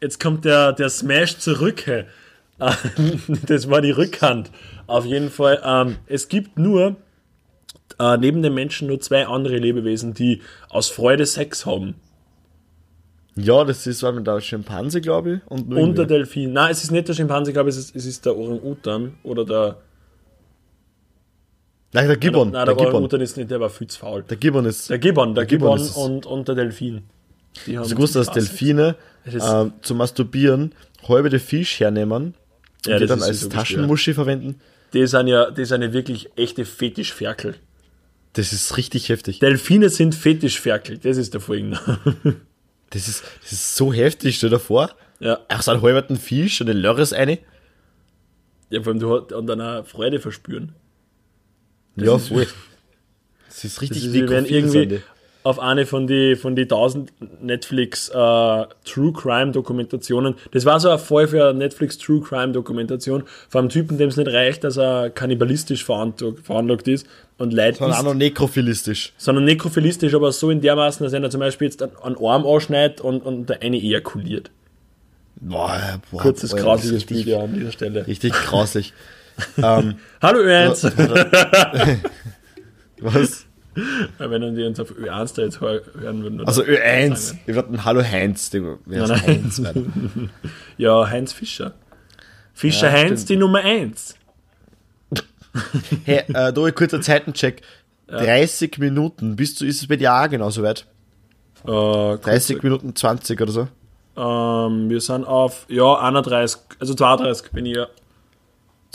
Jetzt kommt der, der Smash zurück. Das war die Rückhand. Auf jeden Fall. Ähm, es gibt nur äh, neben den Menschen nur zwei andere Lebewesen, die aus Freude Sex haben. Ja, das ist war mit der Schimpanse, glaube ich. Und, Und der. Delfin. Nein, es ist nicht der Schimpanse, ich glaube, es ist, es ist der Orang-Utan oder der. Nein, der Gibbon. Nein, der der Gibbon. Ist nicht, der war viel zu faul. Der Gibbon ist. Der Gibbon, der, Der Gibbon Gibbon, und, und der Delfin. Die du gewusst, dass. Delfine ähm, zum Masturbieren halbe den Fisch hernehmen und Ja, die dann als so Taschenmuschi verwenden? Die sind ja, die sind ja wirklich echte Fetischferkel. Das ist richtig heftig. Delfine sind Fetischferkel, das ist der Folgenname. Das ist, das ist so heftig, stell dir vor. ja. Auch so einen halberten Fisch und den Lörres eine. ja, vor allem du hast- und auch Freude verspüren. Ja, ist- voll. Das ist Das richtig ist, wir werden irgendwie auf eine von die von die tausend Netflix äh, True Crime Dokumentationen. Das war so ein Fall für eine Netflix True Crime Dokumentation von einem Typen, dem es nicht reicht, dass er kannibalistisch veranlagt, ist und Leid die. Sondern auch noch nekrophilistisch. sondern nekrophilistisch, aber so in dermaßen, dass er zum Beispiel jetzt einen Arm anschneidet und, und der eine ejakuliert. Boah, boah, Kurzes, boah, Bild ja an dieser Stelle. Richtig grauslich. Ähm, Hallo Ö1! was? Wenn die uns auf Ö1 da jetzt hör- hören würden. Also Ö1. sagen. Ich würde ein Hallo Heinz. Wäre Nein, nein. Heinz werden. Ja, Heinz Fischer. Fischer Ja, Heinz, stimmt. die Nummer 1. Hey, äh, da ein kurzer Zeitencheck. 30 Minuten. Bist du, ist es bei dir auch genauso weit? Äh, kurz, 30 Minuten 20 oder so? ähm, wir sind auf, ja, 31, also 32 bin ich ja.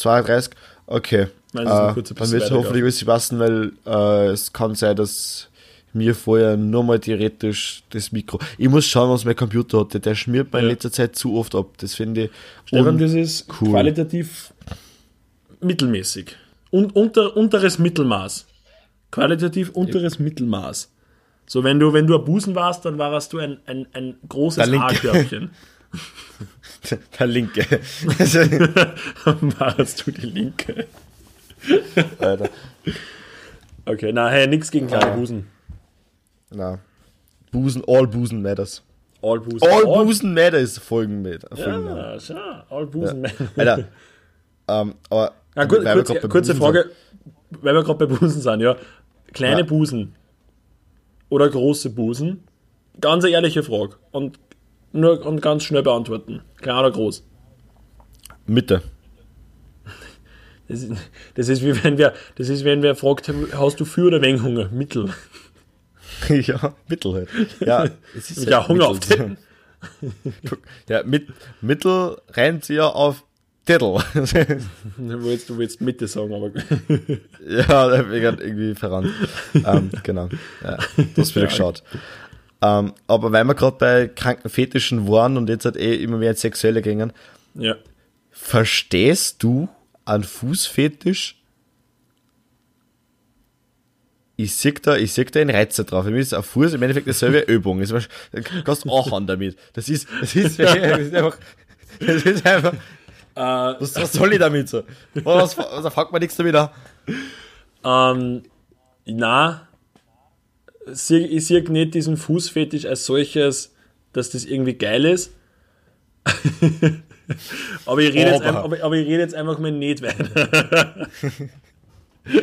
32? Okay. Nein, ein äh, dann bisschen wird es hoffentlich alles passen, weil äh, es kann sein, dass mir vorher nur mal theoretisch das Mikro. Ich muss schauen, was mein Computer hat. Der- schmiert mir in Ja. letzter Zeit zu oft ab. Das finde ich. Stefan, das ist cool. qualitativ mittelmäßig. Und unter, unteres Mittelmaß. Qualitativ unteres Mittelmaß. So, wenn du, wenn du ein Busen warst, dann warst du ein, ein, ein großes. A-Körbchen. Der Linke. warst du die Linke. Alter. Okay, na, hey, nix gegen kleine Ah. Busen. Na. Busen, all Busen matters. All Busen. All Busen matters folgen mit. Folgen Ja, schau, all Busen. Alter. ähm, aber. Ja, gut, weil kurz, kurze Busen Frage, weil wir gerade bei Busen sind, ja. Kleine Ja. Busen oder große Busen? Ganz ehrliche Frage. Und nur und ganz schnell beantworten. Klein oder groß? Mitte. Das ist, das ist wie wenn wir, das ist, wenn wer fragt, hast du viel oder wenig Hunger? Mittel. ja, Mittel halt. Ja, es ist Ja, halt Hunger auf Mittel. Titten. Ja, mit, Mittel rennt ja auf Titel. Du willst, du willst Mitte sagen, aber ja, der bin irgendwie verrannt. ähm, genau. Ja, das wieder Ja. geschaut. Ähm, aber weil wir gerade bei kranken Fetischen waren und jetzt halt eh immer mehr Sexuelle gingen, ja. verstehst du einen Fußfetisch? Ich sehe da, ich sehe da einen Reizer drauf. Für mich ist ein Fuß im Endeffekt dieselbe Übung. Das ist, du kannst auch an damit. Das ist, das ist, das ist einfach, das ist einfach, Äh, was, was soll ich damit so? Was, was, fängt man nichts damit an. Ähm, na, ich sehe nicht diesen Fußfetisch als solches, dass das irgendwie geil ist. aber, ich rede jetzt Aber. einfach, aber, aber ich rede jetzt einfach mal nicht weiter.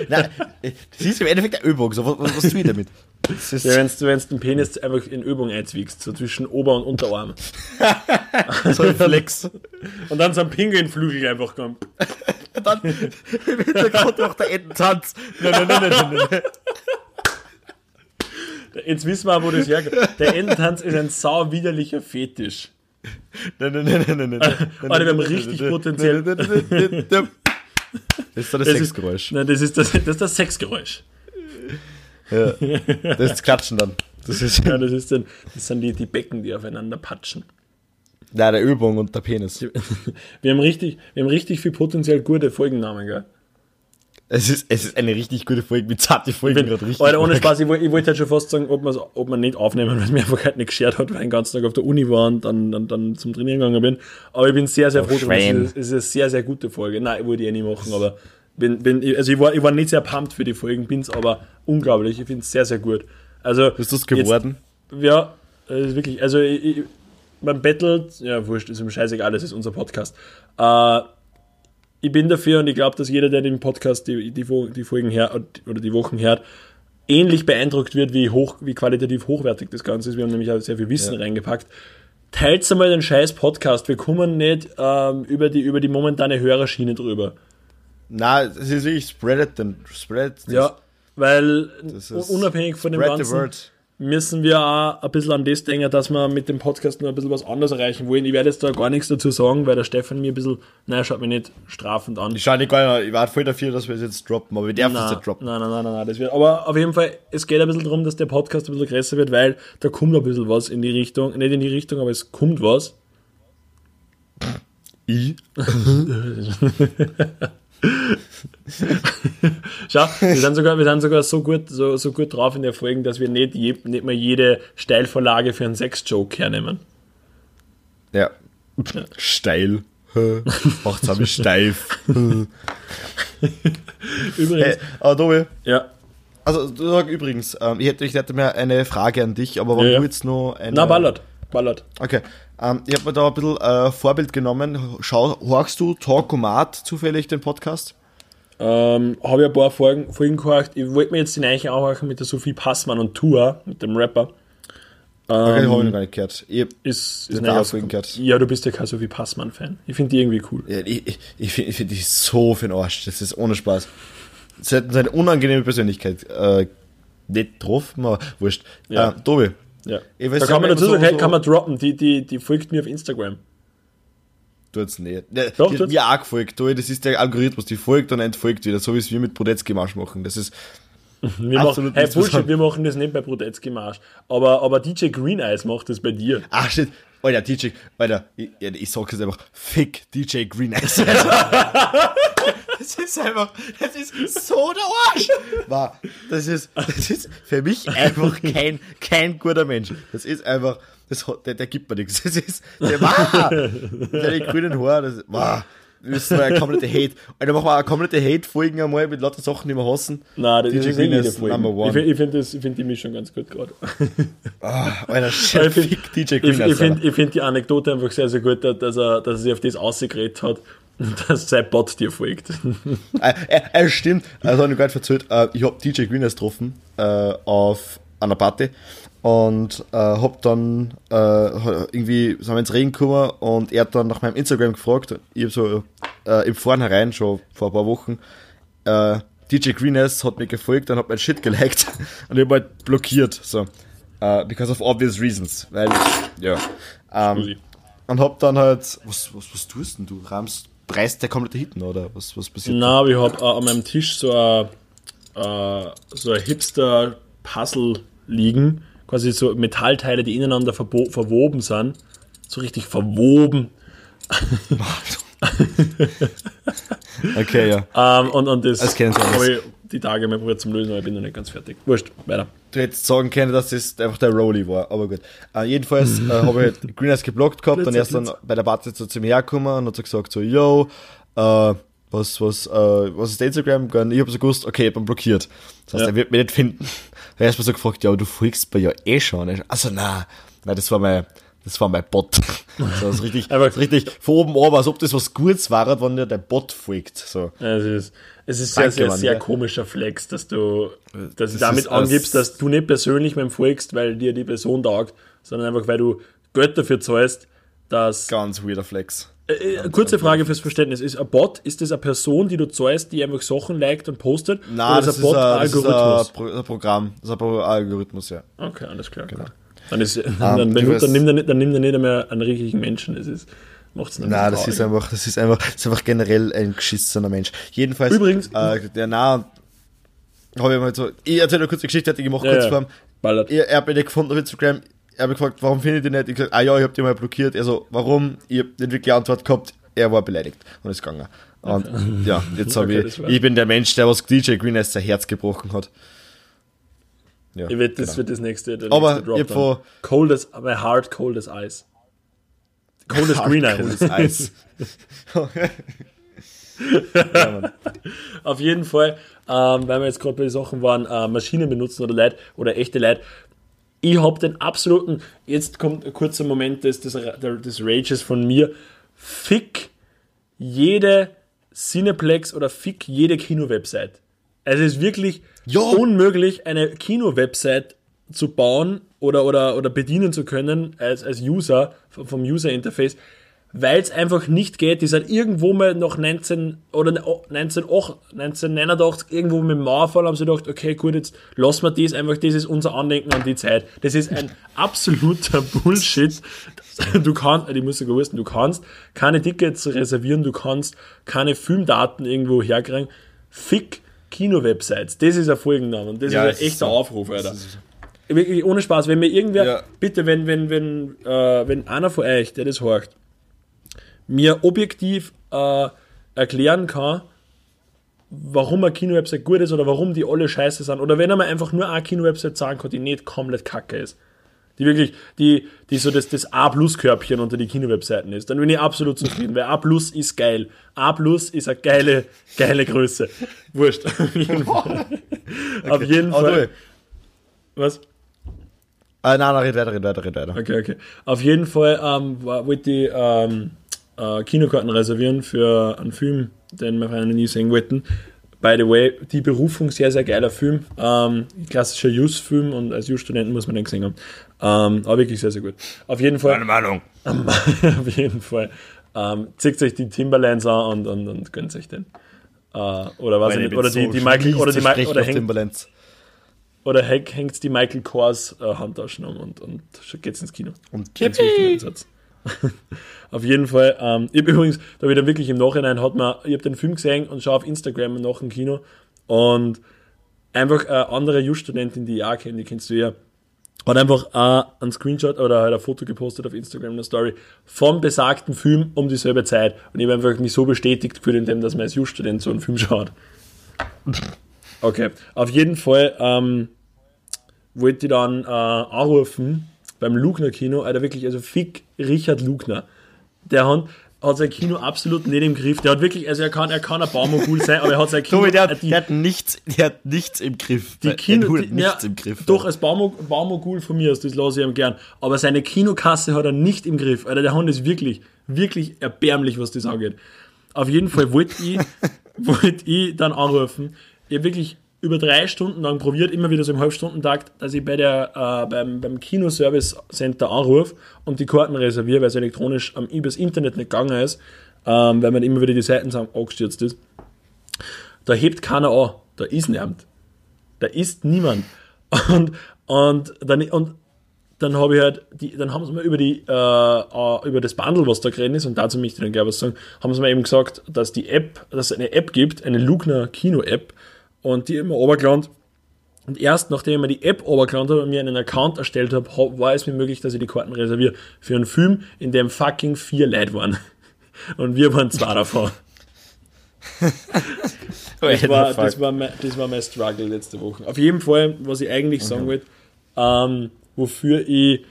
Nein, das ist im Endeffekt eine Übung. So, was, was, tue ich damit? Ja, wenn du wenn's den Penis einfach in Übung einzwickst, so zwischen Ober- und Unterarm. so ein Flex. Und dann so ein Pinguinflügel einfach kommt. Dann da kommt auch der Ententanz. Nein, nein, nein, nein, nein, nein. Jetzt wissen wir, wo das herkommt. Der Ententanz ist ein sau widerlicher Fetisch. Nein, nein, nein, nein, nein, nein. Alter, wir haben richtig potenziell- Das ist so das Das ist, Sexgeräusch. nein, das, ist das, das ist das Sexgeräusch. Ja. Das ist das Klatschen dann. Das ist Ja, das, ist dann, das sind die, die Becken, die aufeinander patschen. ja, der Übung und der Penis. Wir haben richtig, wir haben richtig viel potenziell gute Folgennamen, gell? Es ist, es ist eine richtig gute Folge. Wie zart die Folge gerade richtig. Alter, ohne. Spaß, ich, ich wollte halt schon fast sagen, ob, ob man nicht aufnehmen, weil es mir einfach halt nicht geschert hat, weil ich den ganzen Tag auf der Uni war und dann, dann, dann zum Trainieren gegangen bin. Aber ich bin sehr, sehr froh, drum. es ist, es ist eine sehr, sehr gute Folge. Nein, wollte ich eh nicht machen, aber bin, bin, also ich war, ich war nicht sehr pumped für die Folgen, bin's aber unglaublich. Ich finde es sehr, sehr gut. Also, Bist du es geworden? Jetzt, ja, das ist wirklich, also ich, ich, man bettelt, ja, wurscht, ist ihm scheißegal, das ist unser Podcast. Äh, ich bin dafür und ich glaube, dass jeder, der den Podcast, die, die, die Folgen her oder die Wochen hört, ähnlich beeindruckt wird, wie hoch, wie qualitativ hochwertig das Ganze ist. Wir haben nämlich auch sehr viel Wissen ja. reingepackt. Teilt einmal den scheiß Podcast. Wir kommen nicht ähm, über, die, über die momentane Hörerschiene drüber. Na, es ist wirklich spread it, then spread it. Ja, weil unabhängig von dem Ganzen müssen wir auch ein bisschen an das denken, dass wir mit dem Podcast noch ein bisschen was anderes erreichen wollen. Ich werde jetzt da gar nichts dazu sagen, weil der Stefan mir ein bisschen, naja, schaut mich nicht strafend an. Ich schaue nicht gar nicht, ich war voll dafür, dass wir es jetzt droppen, aber wir dürfen es nicht droppen. Nein, nein, nein, nein, nein, das wird, aber auf jeden Fall, es geht ein bisschen darum, dass der Podcast ein bisschen größer wird, weil da kommt ein bisschen was in die Richtung, nicht in die Richtung, aber es kommt was. Ich? Schau, wir sind sogar, wir sind sogar so, gut, so, so gut drauf in der Folge, dass wir nicht, je, nicht mal jede Steilvorlage für einen Sex-Joke hernehmen. Ja. ja. Steil. Macht's aber steif. übrigens. Hey, aber Tobi. Ja. Also, übrigens, ähm, ich, hätte, ich hätte mehr eine Frage an dich, aber wenn ja, du jetzt noch eine. Na, ballert. Ballert. Okay. Ähm, ich habe mir da ein bisschen äh, Vorbild genommen. Schau, horchst du Talkomat zufällig den Podcast? Ähm, habe ich ein paar Folgen, Folgen gehört. Ich wollte mir jetzt die Neiche anhören mit der Sophie Passmann und Tour, mit dem Rapper. Ähm, okay, habe ich noch gar nicht gehört. Ich ist, ist nicht gehört. Ja, du bist ja kein Sophie Passmann-Fan. Ich finde die irgendwie cool. Ja, ich ich, ich finde find die so für den Arsch. Das ist ohne Spaß. Sie hat eine unangenehme Persönlichkeit. Äh, nicht getroffen, aber wurscht. Ja. Äh, Tobi, ja. da kann man dazu sagen, hey, kann man droppen, die, die, die folgt mir auf Instagram. Tut's nicht. Ne, Doch, die hat mir auch gefolgt. Das ist der Algorithmus, die folgt und entfolgt wieder, so wie es wir mit Brodetzky Marsch machen. Das ist. Wir machen, hey, Bullshit, wir machen das nicht bei Brodetzky Marsch. Aber, aber DJ Green Eyes macht das bei dir. Ach shit. Alter, DJ, Alter, ich, ich sag jetzt einfach, fick DJ Green Eyes. Das ist einfach, das ist so der Arsch. War, das ist, das ist für mich einfach kein, kein guter Mensch. Das ist einfach, das, der, der gibt mir nichts. Das ist, der war, der grünen Haare, das war, müssen wir eine komplette Hate. Alter, machen wir eine komplette Hate-Folgen einmal mit lauter Sachen, die wir hassen. Nein, das DJ ist Green ist Number one. Ich finde find das, ich find die Mischung ganz gut gerade. Ah, Alter, shit, ich find, DJ Green. Ich, ich finde find die Anekdote einfach sehr, sehr gut, dass er, dass er sich auf das ausgeredet hat dass sein Bot dir folgt. äh, äh, äh, stimmt. Also, habe ich gerade erzählt, äh, ich habe DJ Greeners getroffen äh, auf einer Party und äh, hab dann äh, irgendwie sind wir ins Reden gekommen und er hat dann nach meinem Instagram gefragt. Ich habe so äh, im Vornherein schon vor ein paar Wochen äh, DJ Greeners hat mir gefolgt und hat mein Shit geliked und ich habe halt blockiert. So. Uh, because of obvious reasons. Weil, ja. Ähm, und hab dann halt, was, was, was tust denn du? Rahmst preist der komplette Hitten oder was, was passiert? Na, ich habe äh, an meinem Tisch so ein, äh, so ein Hipster-Puzzle liegen. Quasi so Metallteile, die ineinander verwoben sind. So richtig verwoben. okay, ja. Ähm, und, und das, das habe ich die Tage mal probiert zum Lösen, aber ich bin noch nicht ganz fertig. Wurscht, weiter. Du hättest sagen können, dass das einfach der Rolli war, aber gut. Äh, jedenfalls äh, habe ich halt Green Eyes geblockt gehabt und er ist dann bei der Party so zu mir hergekommen und hat so gesagt so, yo, äh, was, was, äh, was ist der Instagram? Ich habe so gewusst, okay, ich hab ihn blockiert. Das heißt, ja. er wird mich nicht finden. Er hat erstmal so gefragt, ja, du folgst mir ja eh schon. Also, na, nein, das war mein, das war mein Bot. So, das richtig, Einfach richtig von oben oben, als ob das was Gutes war, wenn dir der Bot folgt. So. Es ist, es ist Danke, sehr, sehr, Mann, sehr ja. komischer Flex, dass du, dass das damit angibst, dass du nicht persönlich meinem folgst, weil dir die Person taugt, sondern einfach, weil du Geld dafür zahlst, dass. Ganz weirder Flex. Äh, äh kurze Frage fürs Verständnis. Ist ein Bot, ist das eine Person, die du zahlst, die einfach Sachen liked und postet? Nein, oder das ist ein Bot-Algorithmus? Ist ein, Programm. Das ist ein Algorithmus, ja. Okay, alles klar. Genau. Dann, ist, um, dann, benutzt, dann, nimmt er, dann nimmt er nicht mehr einen richtigen Menschen. Das ist, macht's nicht Nein, das ist einfach, das ist einfach, das ist einfach generell ein geschissener Mensch. Jedenfalls, Übrigens, äh, der nah habe ich mal so, ich erzähle eine kurze Geschichte, hätte ich gemacht, ja, kurz ja. vor Ballert. Er, er hat mich gefunden auf Instagram, er hat mich gefragt, warum findet ihr nicht? Ich gesagt, ah ja, ich hab die mal blockiert. Er so, warum? Ich hab nicht wirklich Antwort gehabt. Er war beleidigt und ist gegangen. Und ja, jetzt habe okay, ich, ich bin der Mensch, der was DJ Green sein Herz gebrochen hat. Ja, ich werde, das genau. wird das nächste. Der aber nächste ich vor cold as, my heart cold as ice. Cold as green ice. Cold ice. ja, Auf jeden Fall, ähm, weil wir jetzt gerade bei den Sachen waren, äh, Maschinen benutzen oder Leute oder echte Leute. Ich habe den absoluten, jetzt kommt ein kurzer Moment des, des, des Rages von mir. Fick jede Cineplex oder fick jede Kino-Website. Also es ist wirklich Ja. unmöglich, eine Kino-Website zu bauen oder, oder, oder bedienen zu können als, als User vom User-Interface, weil es einfach nicht geht. Die sind irgendwo mal noch 19 oder 1908, 1989 irgendwo mit dem Mauerfall haben sie gedacht, okay, gut, jetzt lassen wir das einfach, das ist unser Andenken an die Zeit. Das ist ein absoluter Bullshit. Du kannst, ich muss sogar wissen, du kannst keine Tickets reservieren, du kannst keine Filmdaten irgendwo herkriegen. Fick Kino-Websites. Das ist ein Folgenname und das Ja, ist ein echter so. Aufruf, Alter. Wirklich ohne Spaß, wenn mir irgendwer, Ja. bitte, wenn, wenn, wenn, äh, wenn einer von euch, der das horcht, mir objektiv äh, erklären kann, warum eine Kino-Website gut ist oder warum die alle scheiße sind. Oder wenn er mir einfach nur eine Kino-Website sagen kann, die nicht komplett kacke ist. Die wirklich, die, die so das, das A-Plus-Körbchen unter die Kino-Webseiten ist. Dann bin ich absolut zufrieden, weil A-Plus ist geil. A-Plus ist eine geile, geile Größe. Wurscht. Auf jeden Fall. Auf jeden Aber Fall. Was? Ah, nein, nein, red weiter, red weiter, red weiter. Okay, okay. Auf jeden Fall ähm, wollte ich ähm, äh, Kinokarten reservieren für einen Film, den wir vorhin nie sehen wollten. By the way, die Berufung, sehr, sehr geiler Film. Ähm, klassischer Jus-Film und als Jus-Studenten muss man den gesehen haben. Ähm, aber wirklich sehr, sehr gut. Auf jeden Fall, Meinung. auf jeden Fall, ähm, zieht euch die Timberlands an und, und, und gönnt euch den. Äh, oder was ich nicht, oder die, die Michael, oder die Michael, oder Timberlands. oder hängt, die Michael Kors äh, Handtaschen um und, und geht's ins Kino. Und Ganz wichtiger Einsatz. Auf jeden Fall. Ähm, ich hab übrigens, da wieder wirklich im Nachhinein hat man, ich habe den Film gesehen und schaue auf Instagram nach dem Kino und einfach eine andere Just-Studentin, die ich auch kenne, die kennst du ja, hat einfach auch einen Screenshot oder halt ein Foto gepostet auf Instagram, eine Story vom besagten Film um dieselbe Zeit und ich habe einfach mich so bestätigt in dem, dass man als Just-Student so einen Film schaut. Okay, auf jeden Fall ähm, wollte ich dann äh, anrufen beim Lugner Kino, Alter, wirklich, also fick Richard Lugner. Der hat, hat sein Kino absolut nicht im Griff. Der hat wirklich, also er kann, er kann ein Baumogul sein, aber er hat sein Kino. Tobi, der hat, äh, die, der hat nichts, der hat nichts im Griff. die Kino, der hat nichts ja, im Griff. Doch, als Baumog, Baumogul von mir aus, das lasse ich ihm gern. Aber seine Kinokasse hat er nicht im Griff. Alter, der Hund ist wirklich, wirklich erbärmlich, was das angeht. Auf jeden Fall wollte ich, wollte ich dann anrufen. Ich habe wirklich über drei Stunden lang probiert, immer wieder so im Halbstundentakt, dass ich bei der, äh, beim, beim Kinoservice Center anrufe und die Karten reserviere, weil es elektronisch am übers Internet nicht gegangen ist, ähm, weil man immer wieder die Seiten angestürzt ist. Da hebt keiner an, da ist niemand. Da ist niemand. Und, und dann, und dann habe ich halt, die, dann haben sie mir über die, äh, äh, über das Bundle, was da drin ist, und dazu möchte ich dann gleich was sagen, haben sie mir eben gesagt, dass die App, dass es eine App gibt, eine Lugner Kino-App, und die immer runtergeladen. Und erst nachdem ich mir die App runtergeladen habe und mir einen Account erstellt habe, hab- war es mir möglich, dass ich die Karten reserviere für einen Film, in dem fucking vier Leute waren. Und wir waren zwei davon. Das war, das, war mein, das war mein Struggle letzte Woche. Auf jeden Fall, was ich eigentlich sagen wollte, ähm, wofür ich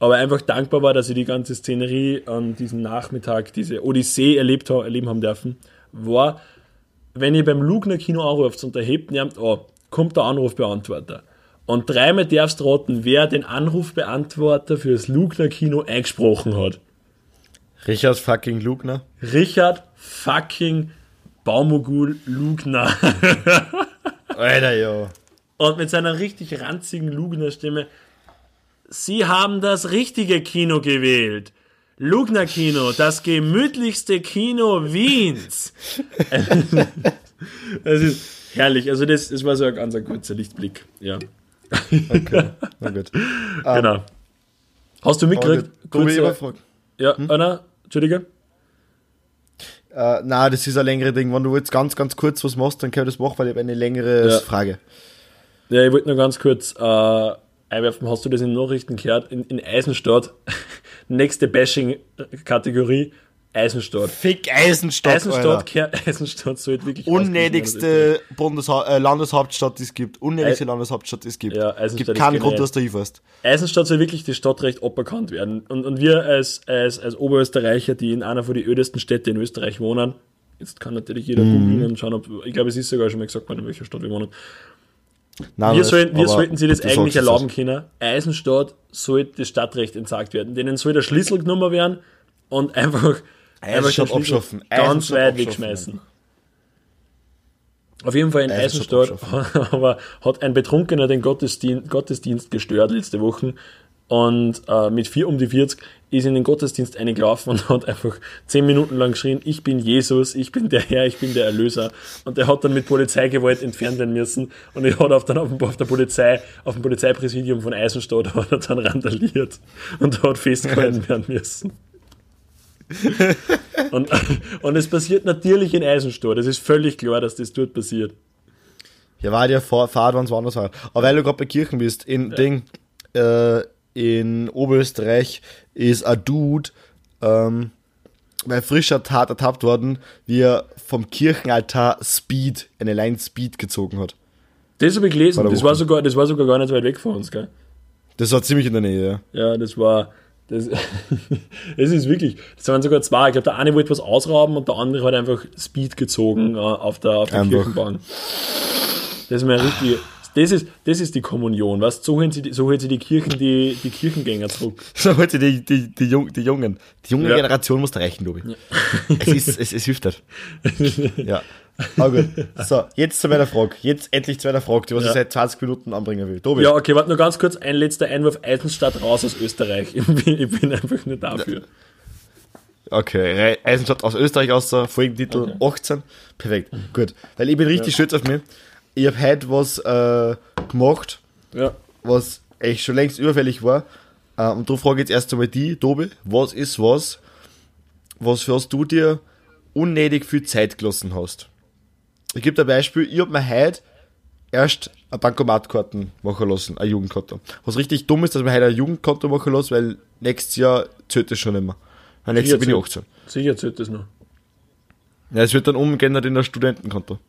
aber einfach dankbar war, dass ich die ganze Szenerie an diesem Nachmittag, diese Odyssee erlebt erleben haben dürfen, war, wenn ihr beim Lugner Kino anruft und der hebt niemand an, kommt der Anrufbeantworter. Und dreimal darfst du raten, wer den Anrufbeantworter für das Lugner Kino eingesprochen hat. Richard fucking Lugner. Richard fucking Baumogul Lugner. Alter, ja. Und mit seiner richtig ranzigen Lugner Stimme. Sie haben das richtige Kino gewählt. Lugner Kino, das gemütlichste Kino Wiens. das ist herrlich. Also das, das war so ein ganz ein kurzer Lichtblick. Ja, Okay, na gut. genau. Hast du mitgekriegt? Eine Kurze, Frage. ja, Anna, Entschuldige. Äh, nein, das ist ein längeres Ding. Wenn du jetzt ganz, ganz kurz was machst, dann kann ich das machen, weil ich habe eine längere Ja. Frage. Ja, ich wollte nur ganz kurz äh, einwerfen, hast du das in Nachrichten gehört? In, in Eisenstadt, nächste Bashing-Kategorie, Eisenstadt. Fick Eisenstadt, Eisenstadt. Kehr- Eisenstadt sollte wirklich. Unnötigste äh, Landeshauptstadt, die es gibt. Unnötigste Landeshauptstadt, die es gibt. Ja, Eisenstadt gibt keinen Grund, dass du hinfährst. Eisenstadt soll wirklich die Stadtrecht aberkannt werden. Und, und wir als, als, als Oberösterreicher, die in einer von den ödesten Städte in Österreich wohnen, jetzt kann natürlich jeder Mhm. googeln und schauen, ob, ich glaube, es ist sogar schon mal gesagt worden, in welcher Stadt wir wohnen. Nein, Wir, sollten, wir sollten sie das eigentlich erlauben können. Eisenstadt sollte das Stadtrecht entsagt werden. Denen soll der Schlüssel genommen werden und einfach Eisenstadt Schlüssel abschaffen. Ganz Eisenstadt weit abschaffen. wegschmeißen. Auf jeden Fall in Eisenstadt Eisenstadt aber hat ein Betrunkener den Gottesdienst, Gottesdienst gestört letzte Woche und äh, mit vier um die 40 ist in den Gottesdienst eingelaufen und hat einfach zehn Minuten lang geschrien, ich bin Jesus, ich bin der Herr, ich bin der Erlöser. Und der hat dann mit Polizeigewalt entfernt werden müssen und er hat auf, dann auf, dem- auf der Polizei, auf dem Polizeipräsidium von Eisenstadt hat er dann randaliert und hat festgehalten werden müssen. und, und es passiert natürlich in Eisenstadt. Es ist völlig klar, dass das dort passiert. Ja, war der Fahr Fahrt, wenn es woanders war. Aber weil du gerade bei Kirchen bist, in Ding, äh, in Oberösterreich ist ein Dude, ähm, bei frischer Tat ertappt worden, wie er vom Kirchenaltar Speed, eine Line Speed gezogen hat. Das habe ich gelesen. Das war, sogar, das war sogar gar nicht weit weg von uns, gell? Das war ziemlich in der Nähe, ja. Ja, das war. Das, es ist wirklich. Das waren sogar zwei. Ich glaube, der eine wollte was ausrauben und der andere hat einfach Speed gezogen äh, auf der, auf der. Kirchenbahn. Das ist mir richtig. Das ist, das ist die Kommunion, was? So holen sie, die- so holen sie die Kirchen, die, die Kirchengänger zurück. So heute die, die, die, Jung, die Jungen. Die junge Ja. Generation muss da reichen, Tobi. Es, ist, es, es hilft halt. Ja. Aber gut. So, jetzt zu meiner Frage. Jetzt endlich zu meiner Frage, die was Ja. ich seit 20 Minuten anbringen will. Tobi. Ja, okay, warte nur ganz kurz. Ein letzter Einwurf. Eisenstadt raus aus Österreich. Ich bin, ich bin einfach nur dafür. Okay, Eisenstadt aus Österreich aus der Folgentitel 18. Perfekt, gut. Weil ich bin richtig stolz auf mich. Ich habe heute was äh, gemacht, Ja. was echt schon längst überfällig war. Äh, und da frage ich jetzt erst einmal die, Tobi, was ist was, was für was du dir unnötig viel Zeit gelassen hast? Ich gebe dir ein Beispiel, ich habe mir heute erst eine Bankomatkarten machen lassen, ein Jugendkonto. Was richtig dumm ist, dass man heute ein Jugendkonto machen lassen, weil nächstes Jahr zählt das schon nicht mehr. Weil nächstes Jahr bin ich 18. Sicher zählt das noch. Ja, es wird dann umgeändert in das Studentenkonto.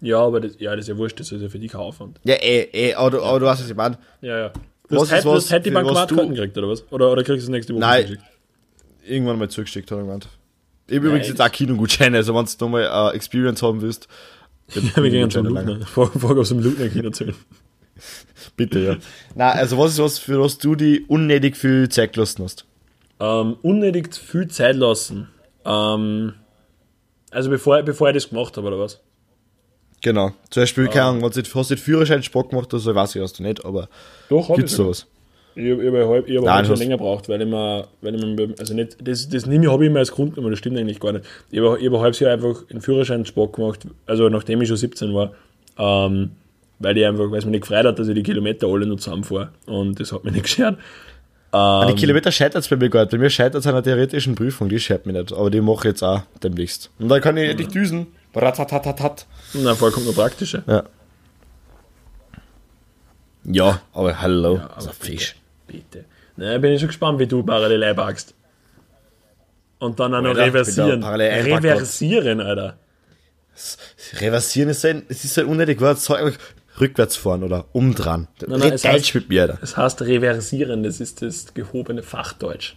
Ja, aber das, ja, das ist ja wurscht. Das ist ja für dich kein Aufwand. Ja, eh, eh, aber du, aber du weißt, was ich meine. Ja, ja. Du Was hast, ist was, hast heute die Bankomatkarten du- gekriegt, oder was? Oder, oder kriegst du es nächste Woche Nein. zugeschickt? Irgendwann mal zurückgeschickt, hat er gemeint. Ich habe übrigens jetzt auch Kinogutscheine, also wenn du mal eine Experience haben willst. Ja, wir gehen zum ob es im Lugner Kino erzählen. Bitte, ja. Nein, also was ist was, für was du die unnötig viel Zeit gelassen hast? Ähm, unnötig viel Zeit lassen. Ähm, also bevor, bevor ich das gemacht habe, oder was? Genau. Zum Beispiel, keine Ahnung, wenn du hast du den Führerschein Sport gemacht, also weiß ich, hast du nicht, aber Doch, hab gibt's sowas? Ich habe hab, halb- ich hab Nein, schon länger braucht, weil ich mir, weil ich mir also nicht, das, das nehme ich, habe ich immer als Grund genommen, das stimmt eigentlich gar nicht. Ich habe hab ein halbes Jahr einfach einen Führerschein Sport gemacht, also nachdem ich schon 17 war, ähm, weil ich einfach, weil es mir nicht gefreut hat, dass ich die Kilometer alle nur zusammenfahre und das hat mich nicht geschert. An Ähm, die Kilometer scheitert es bei mir gar nicht. Bei mir scheitert es an einer theoretischen Prüfung, die schert mich nicht. Aber die mache ich jetzt auch demnächst. Und dann kann ich endlich düsen. Ratatatatat. Na, noch praktische. Ja. Ja, aber hallo. Ja, aber also Fisch. Bitte. Na, bin ich schon gespannt, wie du parallel einpackst. Und dann auch noch reversieren. Reversieren, Alter. Reversieren ist ein, es ist ein unnötig Wort. Einfach rückwärts fahren oder umdran. nein, Red es heißt- mit mir, Alter. Das heißt reversieren, das ist das gehobene Fachdeutsch.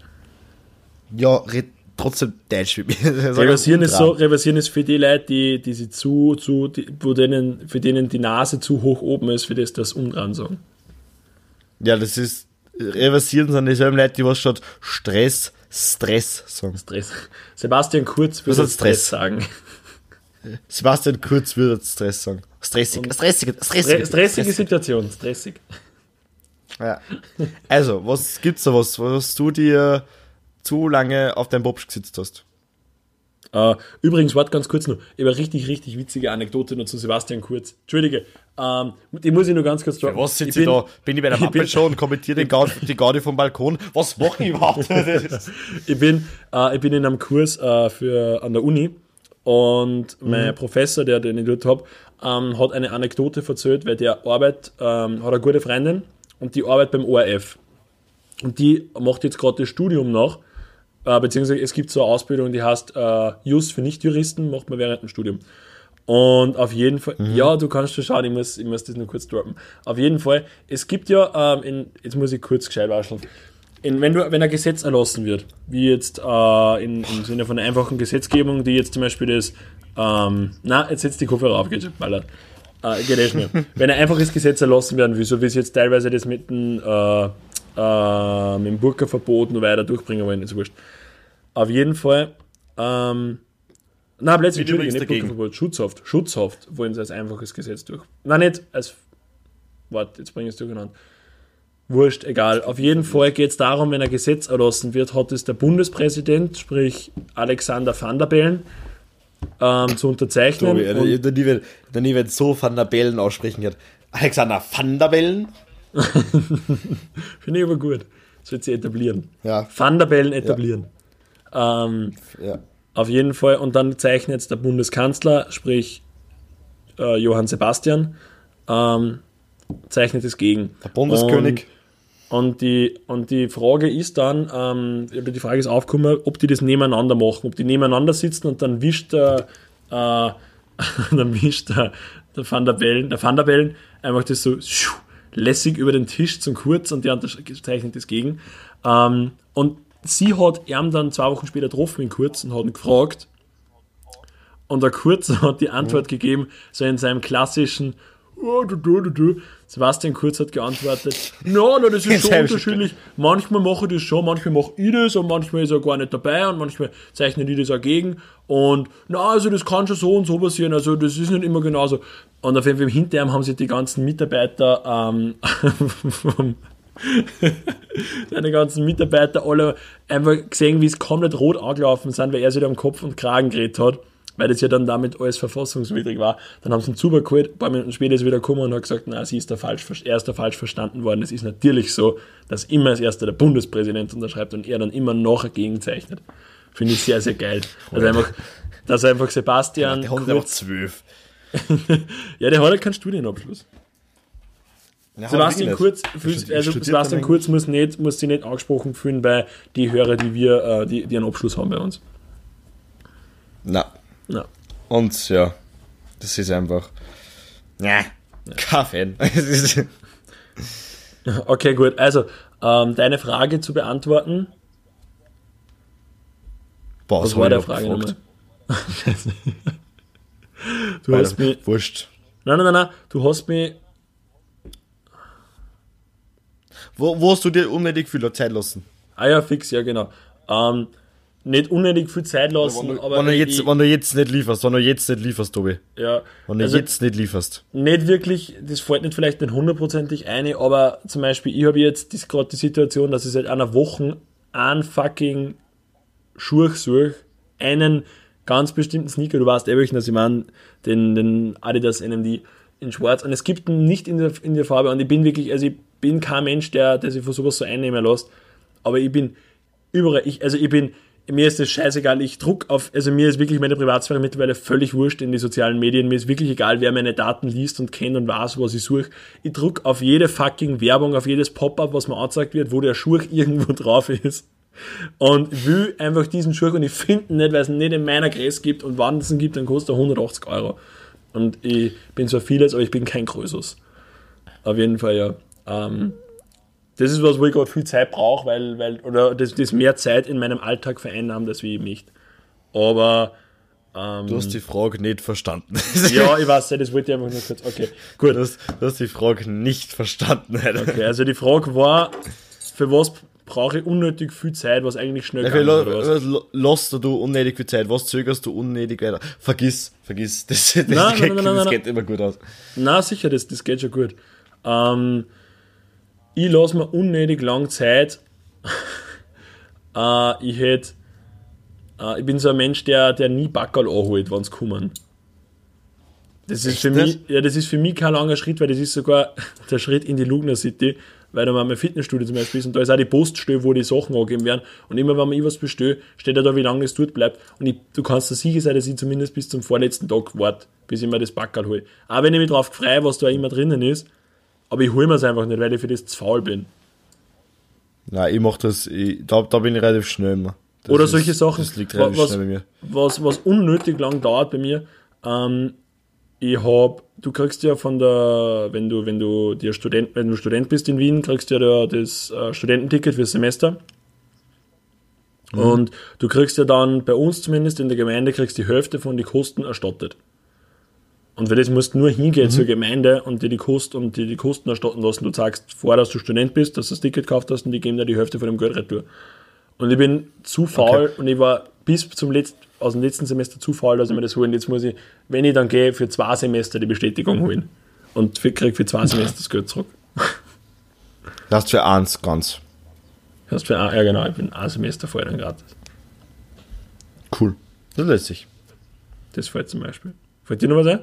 Ja, red trotzdem Deutsch mit mir. Sag einfach Reversieren ist so, reversieren ist für die Leute, die, die sie zu, zu, die, wo denen, für denen die Nase zu hoch oben ist, für das das umdran sagen. Ja, das ist, reversieren sind dieselben Leute, die was statt Stress, Stress sagen. Stress. Sebastian Kurz würde Stress Stress? sagen. Sebastian Kurz würde Stress sagen. Stressig, stressig, stressig. Stre stressige Situation, stressig. Ja. Also, was gibt's da was, was du dir zu lange auf deinem Bobsch gesetzt hast? Äh, übrigens, warte ganz kurz noch. Ich habe eine richtig, richtig witzige Anekdote noch zu Sebastian Kurz. Entschuldige, ähm, die muss ich nur ganz kurz droppen. Was sitze ich, da? Bin ich bei der bin- Muppet Show und kommentiere den Gaudi, die Gaudi vom Balkon? Was mache ich überhaupt? ich bin, äh, ich bin in einem Kurs äh, für, an der Uni und mein Mhm. Professor, der den ich dort habe, ähm, hat eine Anekdote erzählt, weil der arbeitet, ähm, hat eine gute Freundin und die arbeitet beim ORF. Und die macht jetzt gerade das Studium nach, äh, beziehungsweise es gibt so eine Ausbildung, die heißt äh, Just für Nichtjuristen, macht man während dem Studium. Und auf jeden Fall, ja, du kannst schon schauen, ich muss, ich muss das nur kurz droppen. Auf jeden Fall, es gibt ja, ähm, in, jetzt muss ich kurz gescheit wascheln. In, wenn, du, wenn ein Gesetz erlassen wird, wie jetzt äh, in, im Sinne von einer einfachen Gesetzgebung, die jetzt zum Beispiel das, ähm, na, jetzt setzt die Kopfhörer auf, geht schon, ballert. Äh, geht eh schnell. wenn ein einfaches Gesetz erlassen werden will, so wie es jetzt teilweise das mit dem, äh, äh, mit dem Burka-Verbot noch weiter durchbringen wollen, ist wurscht. Auf jeden Fall Ähm, nein, plötzlich, Entschuldige, nicht. Blutenverbot, Schutzhaft. Schutzhaft wollen sie als einfaches Gesetz durch. Nein, nicht als. Warte, jetzt bringe ich es durcheinander. Wurscht, egal. Auf jeden Fall geht es darum, wenn ein Gesetz erlassen wird, hat es der Bundespräsident, sprich Alexander Van der Bellen, ähm, zu unterzeichnen. Tobi, und- ich noch nie, wenn- noch nie, wenn so Van der Bellen aussprechen wird. Alexander Van der Bellen? Finde ich aber gut. Das wird sie etablieren. Ja. Van der Bellen etablieren. Ähm, Ja. auf jeden Fall. Und dann zeichnet der Bundeskanzler, sprich äh, Johann Sebastian, ähm, zeichnet es gegen. Der Bundeskönig. Und, und, die, und die Frage ist dann, ähm, die Frage ist aufgekommen, ob die das nebeneinander machen, ob die nebeneinander sitzen und dann wischt der, äh, dann wischt der, der Van der Bellen, der Van der Bellen einfach das so lässig über den Tisch zum Kurz und der unterzeichnet das gegen. Ähm, und sie hat ihm dann zwei Wochen später getroffen in Kurz und hat ihn gefragt, und der Kurz hat die Antwort gegeben, so in seinem klassischen oh, du, du, du. Sebastian Kurz hat geantwortet, no, no, das ist so unterschiedlich. Manchmal mache ich das schon, manchmal mache ich das und manchmal ist er gar nicht dabei und manchmal zeichne ich das auch gegen. Und na, also das kann schon so und so passieren, also das ist nicht immer genauso. Und auf jeden Fall hinter ihm haben sich die ganzen Mitarbeiter ähm, seine ganzen Mitarbeiter alle einfach gesehen, wie es komplett rot angelaufen sind, weil er sich da am Kopf und Kragen geredet hat, weil das ja dann damit alles verfassungswidrig war. Dann haben sie ihn zugeholt, ein paar Minuten später ist er wieder gekommen und hat gesagt, na, sie ist da falsch, er ist da falsch verstanden worden. Es ist natürlich so, dass immer als erster der Bundespräsident unterschreibt und er dann immer nachher gegenzeichnet. Finde ich sehr, sehr geil. Also einfach, dass einfach Sebastian Der Hund ist einfach zwölf. ja, der hat ja keinen Studienabschluss. Ja, Sebastian hat Kurz, fühlt- also Sebastian Kurz muss, nicht, muss sich nicht angesprochen fühlen bei die Hörer, die wir, äh, die, die einen Abschluss haben bei uns. Na. Na. Und ja, das ist einfach. Ja, kein Fan. Okay, gut. Also, ähm, deine Frage zu beantworten. Boah, Was war der Frage nochmal? du hast mich. Wurscht. Nein, nein, nein, nein. Du hast mich. Wo, wo hast du dir unnötig viel Zeit lassen? Ah ja, fix, ja, genau. Ähm, nicht unnötig viel Zeit lassen, Wenn du, aber. wenn, du jetzt, ich, wenn du jetzt nicht lieferst, wenn du jetzt nicht lieferst, Tobi. ja, Wenn du also jetzt nicht lieferst. nicht wirklich, das fällt nicht vielleicht nicht hundertprozentig ein, aber zum Beispiel, ich habe jetzt gerade die Situation, dass ich seit einer Woche einen fucking Schuh suche, einen ganz bestimmten Sneaker, du weißt eh welchen, dass ich meine, den, den Adidas NMD in schwarz und es gibt ihn nicht in der, in der Farbe und ich bin wirklich, also ich bin kein Mensch, der, der sich von sowas so einnehmen lässt, aber ich bin überall, ich, also ich bin, mir ist das scheißegal, ich druck auf, also mir ist wirklich meine Privatsphäre mittlerweile völlig wurscht in die sozialen Medien, mir ist wirklich egal, wer meine Daten liest und kennt und weiß, was ich suche. Ich druck auf jede fucking Werbung, auf jedes Pop-up, was mir angezeigt wird, wo der Schuh irgendwo drauf ist. Und will einfach diesen Schuh und ich finde ihn nicht, weil es ihn nicht in meiner Größe gibt und wann es ihn gibt, dann kostet er 180 Euro. Und ich bin zwar vieles, aber ich bin kein Krösus. Auf jeden Fall, ja. Ähm, das ist was, wo ich gerade viel Zeit brauche, weil, weil, oder das, das mehr Zeit in meinem Alltag vereinnahmt, als wie ich möchte. Aber, ähm, Du hast die Frage nicht verstanden. ja, ich weiß, das wollte ich einfach nur kurz, okay, gut. Du hast, du hast die Frage nicht verstanden, Alter. Okay, also die Frage war, für was brauche ich unnötig viel Zeit, was eigentlich schnell Okay, geht, la, lass du unnötig viel Zeit? Was zögerst du unnötig weiter? Vergiss, vergiss. Das, das, nein, geht, nein, nein, das geht immer gut aus. Na, sicher, das, das geht schon gut. Ähm, ich lasse mir unnötig lang Zeit. äh, ich hätte. Äh, ich bin so ein Mensch, der, der nie Backerl anholt, wenn es kommen. Das ist, für mich, nicht? ja, das ist für mich kein langer Schritt, weil das ist sogar der Schritt in die Lugner City, weil da mal mein Fitnessstudio zum Beispiel ist und da ist auch die Poststelle, wo die Sachen angegeben werden. Und immer wenn man ich was bestelle, steht ja da, wie lange das dort bleibt. Und ich, du kannst dir sicher sein, dass ich zumindest bis zum vorletzten Tag warte, bis ich mir das Backerl hole. Auch wenn ich mich drauf freue, was da immer drinnen ist, aber ich hole mir es einfach nicht, weil ich für das zu faul bin. Nein, ich mach das, ich, da, da bin ich relativ schnell immer. Das Oder ist- solche Sachen, was, was, was unnötig lang dauert bei mir. Ähm, ich hab, du kriegst ja von der, wenn du, wenn du dir Student, wenn du Student bist in Wien, kriegst du ja da das äh, Studententicket fürs Semester. Mhm. Und du kriegst ja dann bei uns zumindest in der Gemeinde kriegst die Hälfte von den Kosten erstattet. Und für das musst du nur hingehen Mhm. zur Gemeinde und dir die Kosten und dir die Kosten erstatten lassen. Du sagst vor, dass du Student bist, dass du das Ticket gekauft hast und die geben dir die Hälfte von dem Geld retour. Und ich bin zu faul und ich war bis zum letzten, aus dem letzten Semester zu faul, dass ich mir das holen. Jetzt muss ich, wenn ich dann gehe, für zwei Semester die Bestätigung holen. Und kriege für zwei Semester das Geld zurück. Das für eins ganz. Das für ein, ja genau, ich bin ein Semester vorher dann gratis. Cool. Das lässt sich. Das fällt zum Beispiel. Fällt dir noch was ein?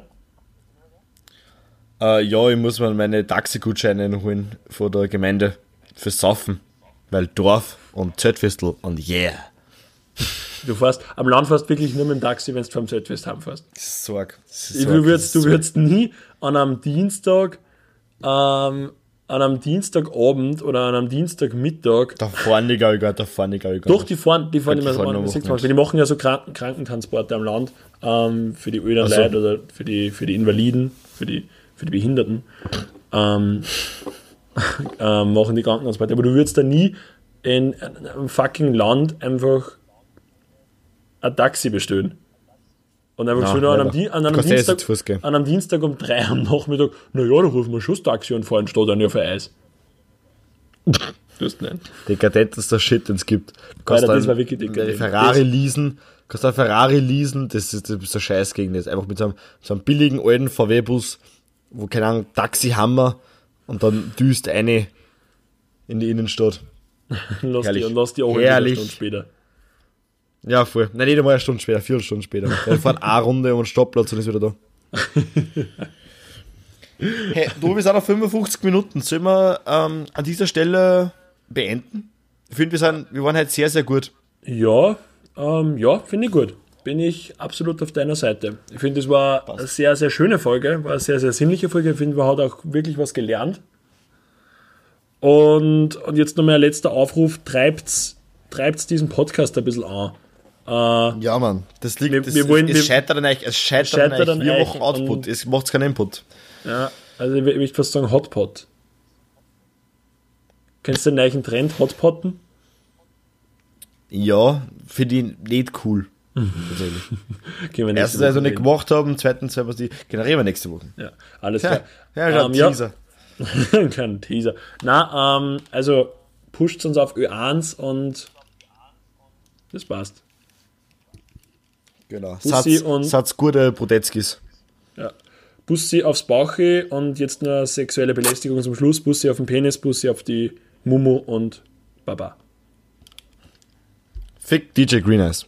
Äh, ja, ich muss mir meine Taxigutscheine holen von der Gemeinde fürs Saufen. Weil Dorf und Zeltfestel und yeah. Du fährst, am Land fährst wirklich nur mit dem Taxi, wenn du vom Zeltfest heimfährst. Sorg. Du würdest, du würdest nie an einem Dienstag, ähm, an einem Dienstagabend oder an einem Dienstagmittag. Da fahren die gar nicht, da fahren die gar nicht. Doch, die fahren, die fahren Die fahren. Mal. Die machen ja so Kranken, Krankentransporte am Land ähm, für die öden Ach so. Leute oder für die, für die Invaliden, für die, für die Behinderten. Ähm, ähm, machen die Krankentransporte. Aber du würdest da nie in einem fucking Land einfach ein Taxi bestellen. Und einfach Na, schon an einem. Di- an, einem Dienstag, an einem Dienstag um drei am Nachmittag, naja, da rufen wir schon das Taxi und fahren statt dann ja für Eis. Du hast nicht. Dekadentester Shit, den es gibt. Du kannst Alter, das war wirklich dekadent. Ferrari leasen, kannst einen Ferrari leasen, das ist, das ist so scheiß gegen das. Einfach mit so einem, so einem billigen alten VW-Bus, wo, keine Ahnung, Taxi-Hammer und dann düst eine in die Innenstadt. Lass Herrlich. die, und lass die auch eine Herrlich. Stunde später. Ja, voll. Nein, nicht einmal eine Stunde später, vier Stunden später. Wir fahren eine Runde um einen Stoppplatz und ist wieder da. hey, du, wir sind auf 55 Minuten. Sollen wir ähm, an dieser Stelle beenden? Ich finde, wir, sind- wir waren heute sehr, sehr gut. Ja, ähm, ja, finde ich gut. Bin ich absolut auf deiner Seite. Ich finde, es war eine sehr, sehr schöne Folge, war eine sehr, sehr sinnliche Folge. Ich finde, man hat auch wirklich was gelernt. Und, und jetzt nochmal ein letzter Aufruf: treibt's, treibt's diesen Podcast ein bisschen an. Äh, Ja, Mann. Das liegt, Wir- das, wir wollen- es wir- scheitert an euch. Es scheitert, scheitert an euch. Wir machen Output. Es macht keinen Input. ja, also ich möchte fast sagen Hotpot. Kennst du den neuen Trend, Hotpotten? Ja, finde ich nicht cool. Gehen Erstens, also nicht gemacht haben. Zweitens, wir die generieren wir nächste Woche. Ja, alles Ja, klar. ja, ja, Ähm, ja. Teaser. Ein kleiner Teaser. Na, ähm, also pusht uns auf Ö1 und das passt. Genau. Bussi Satz, und- Satz gute Brudetzkis. Ja. Bussi aufs Bauche und jetzt nur sexuelle Belästigung zum Schluss. Bussi auf den Penis, Bussi auf die Mumu und Baba. Fick DJ Green Eyes.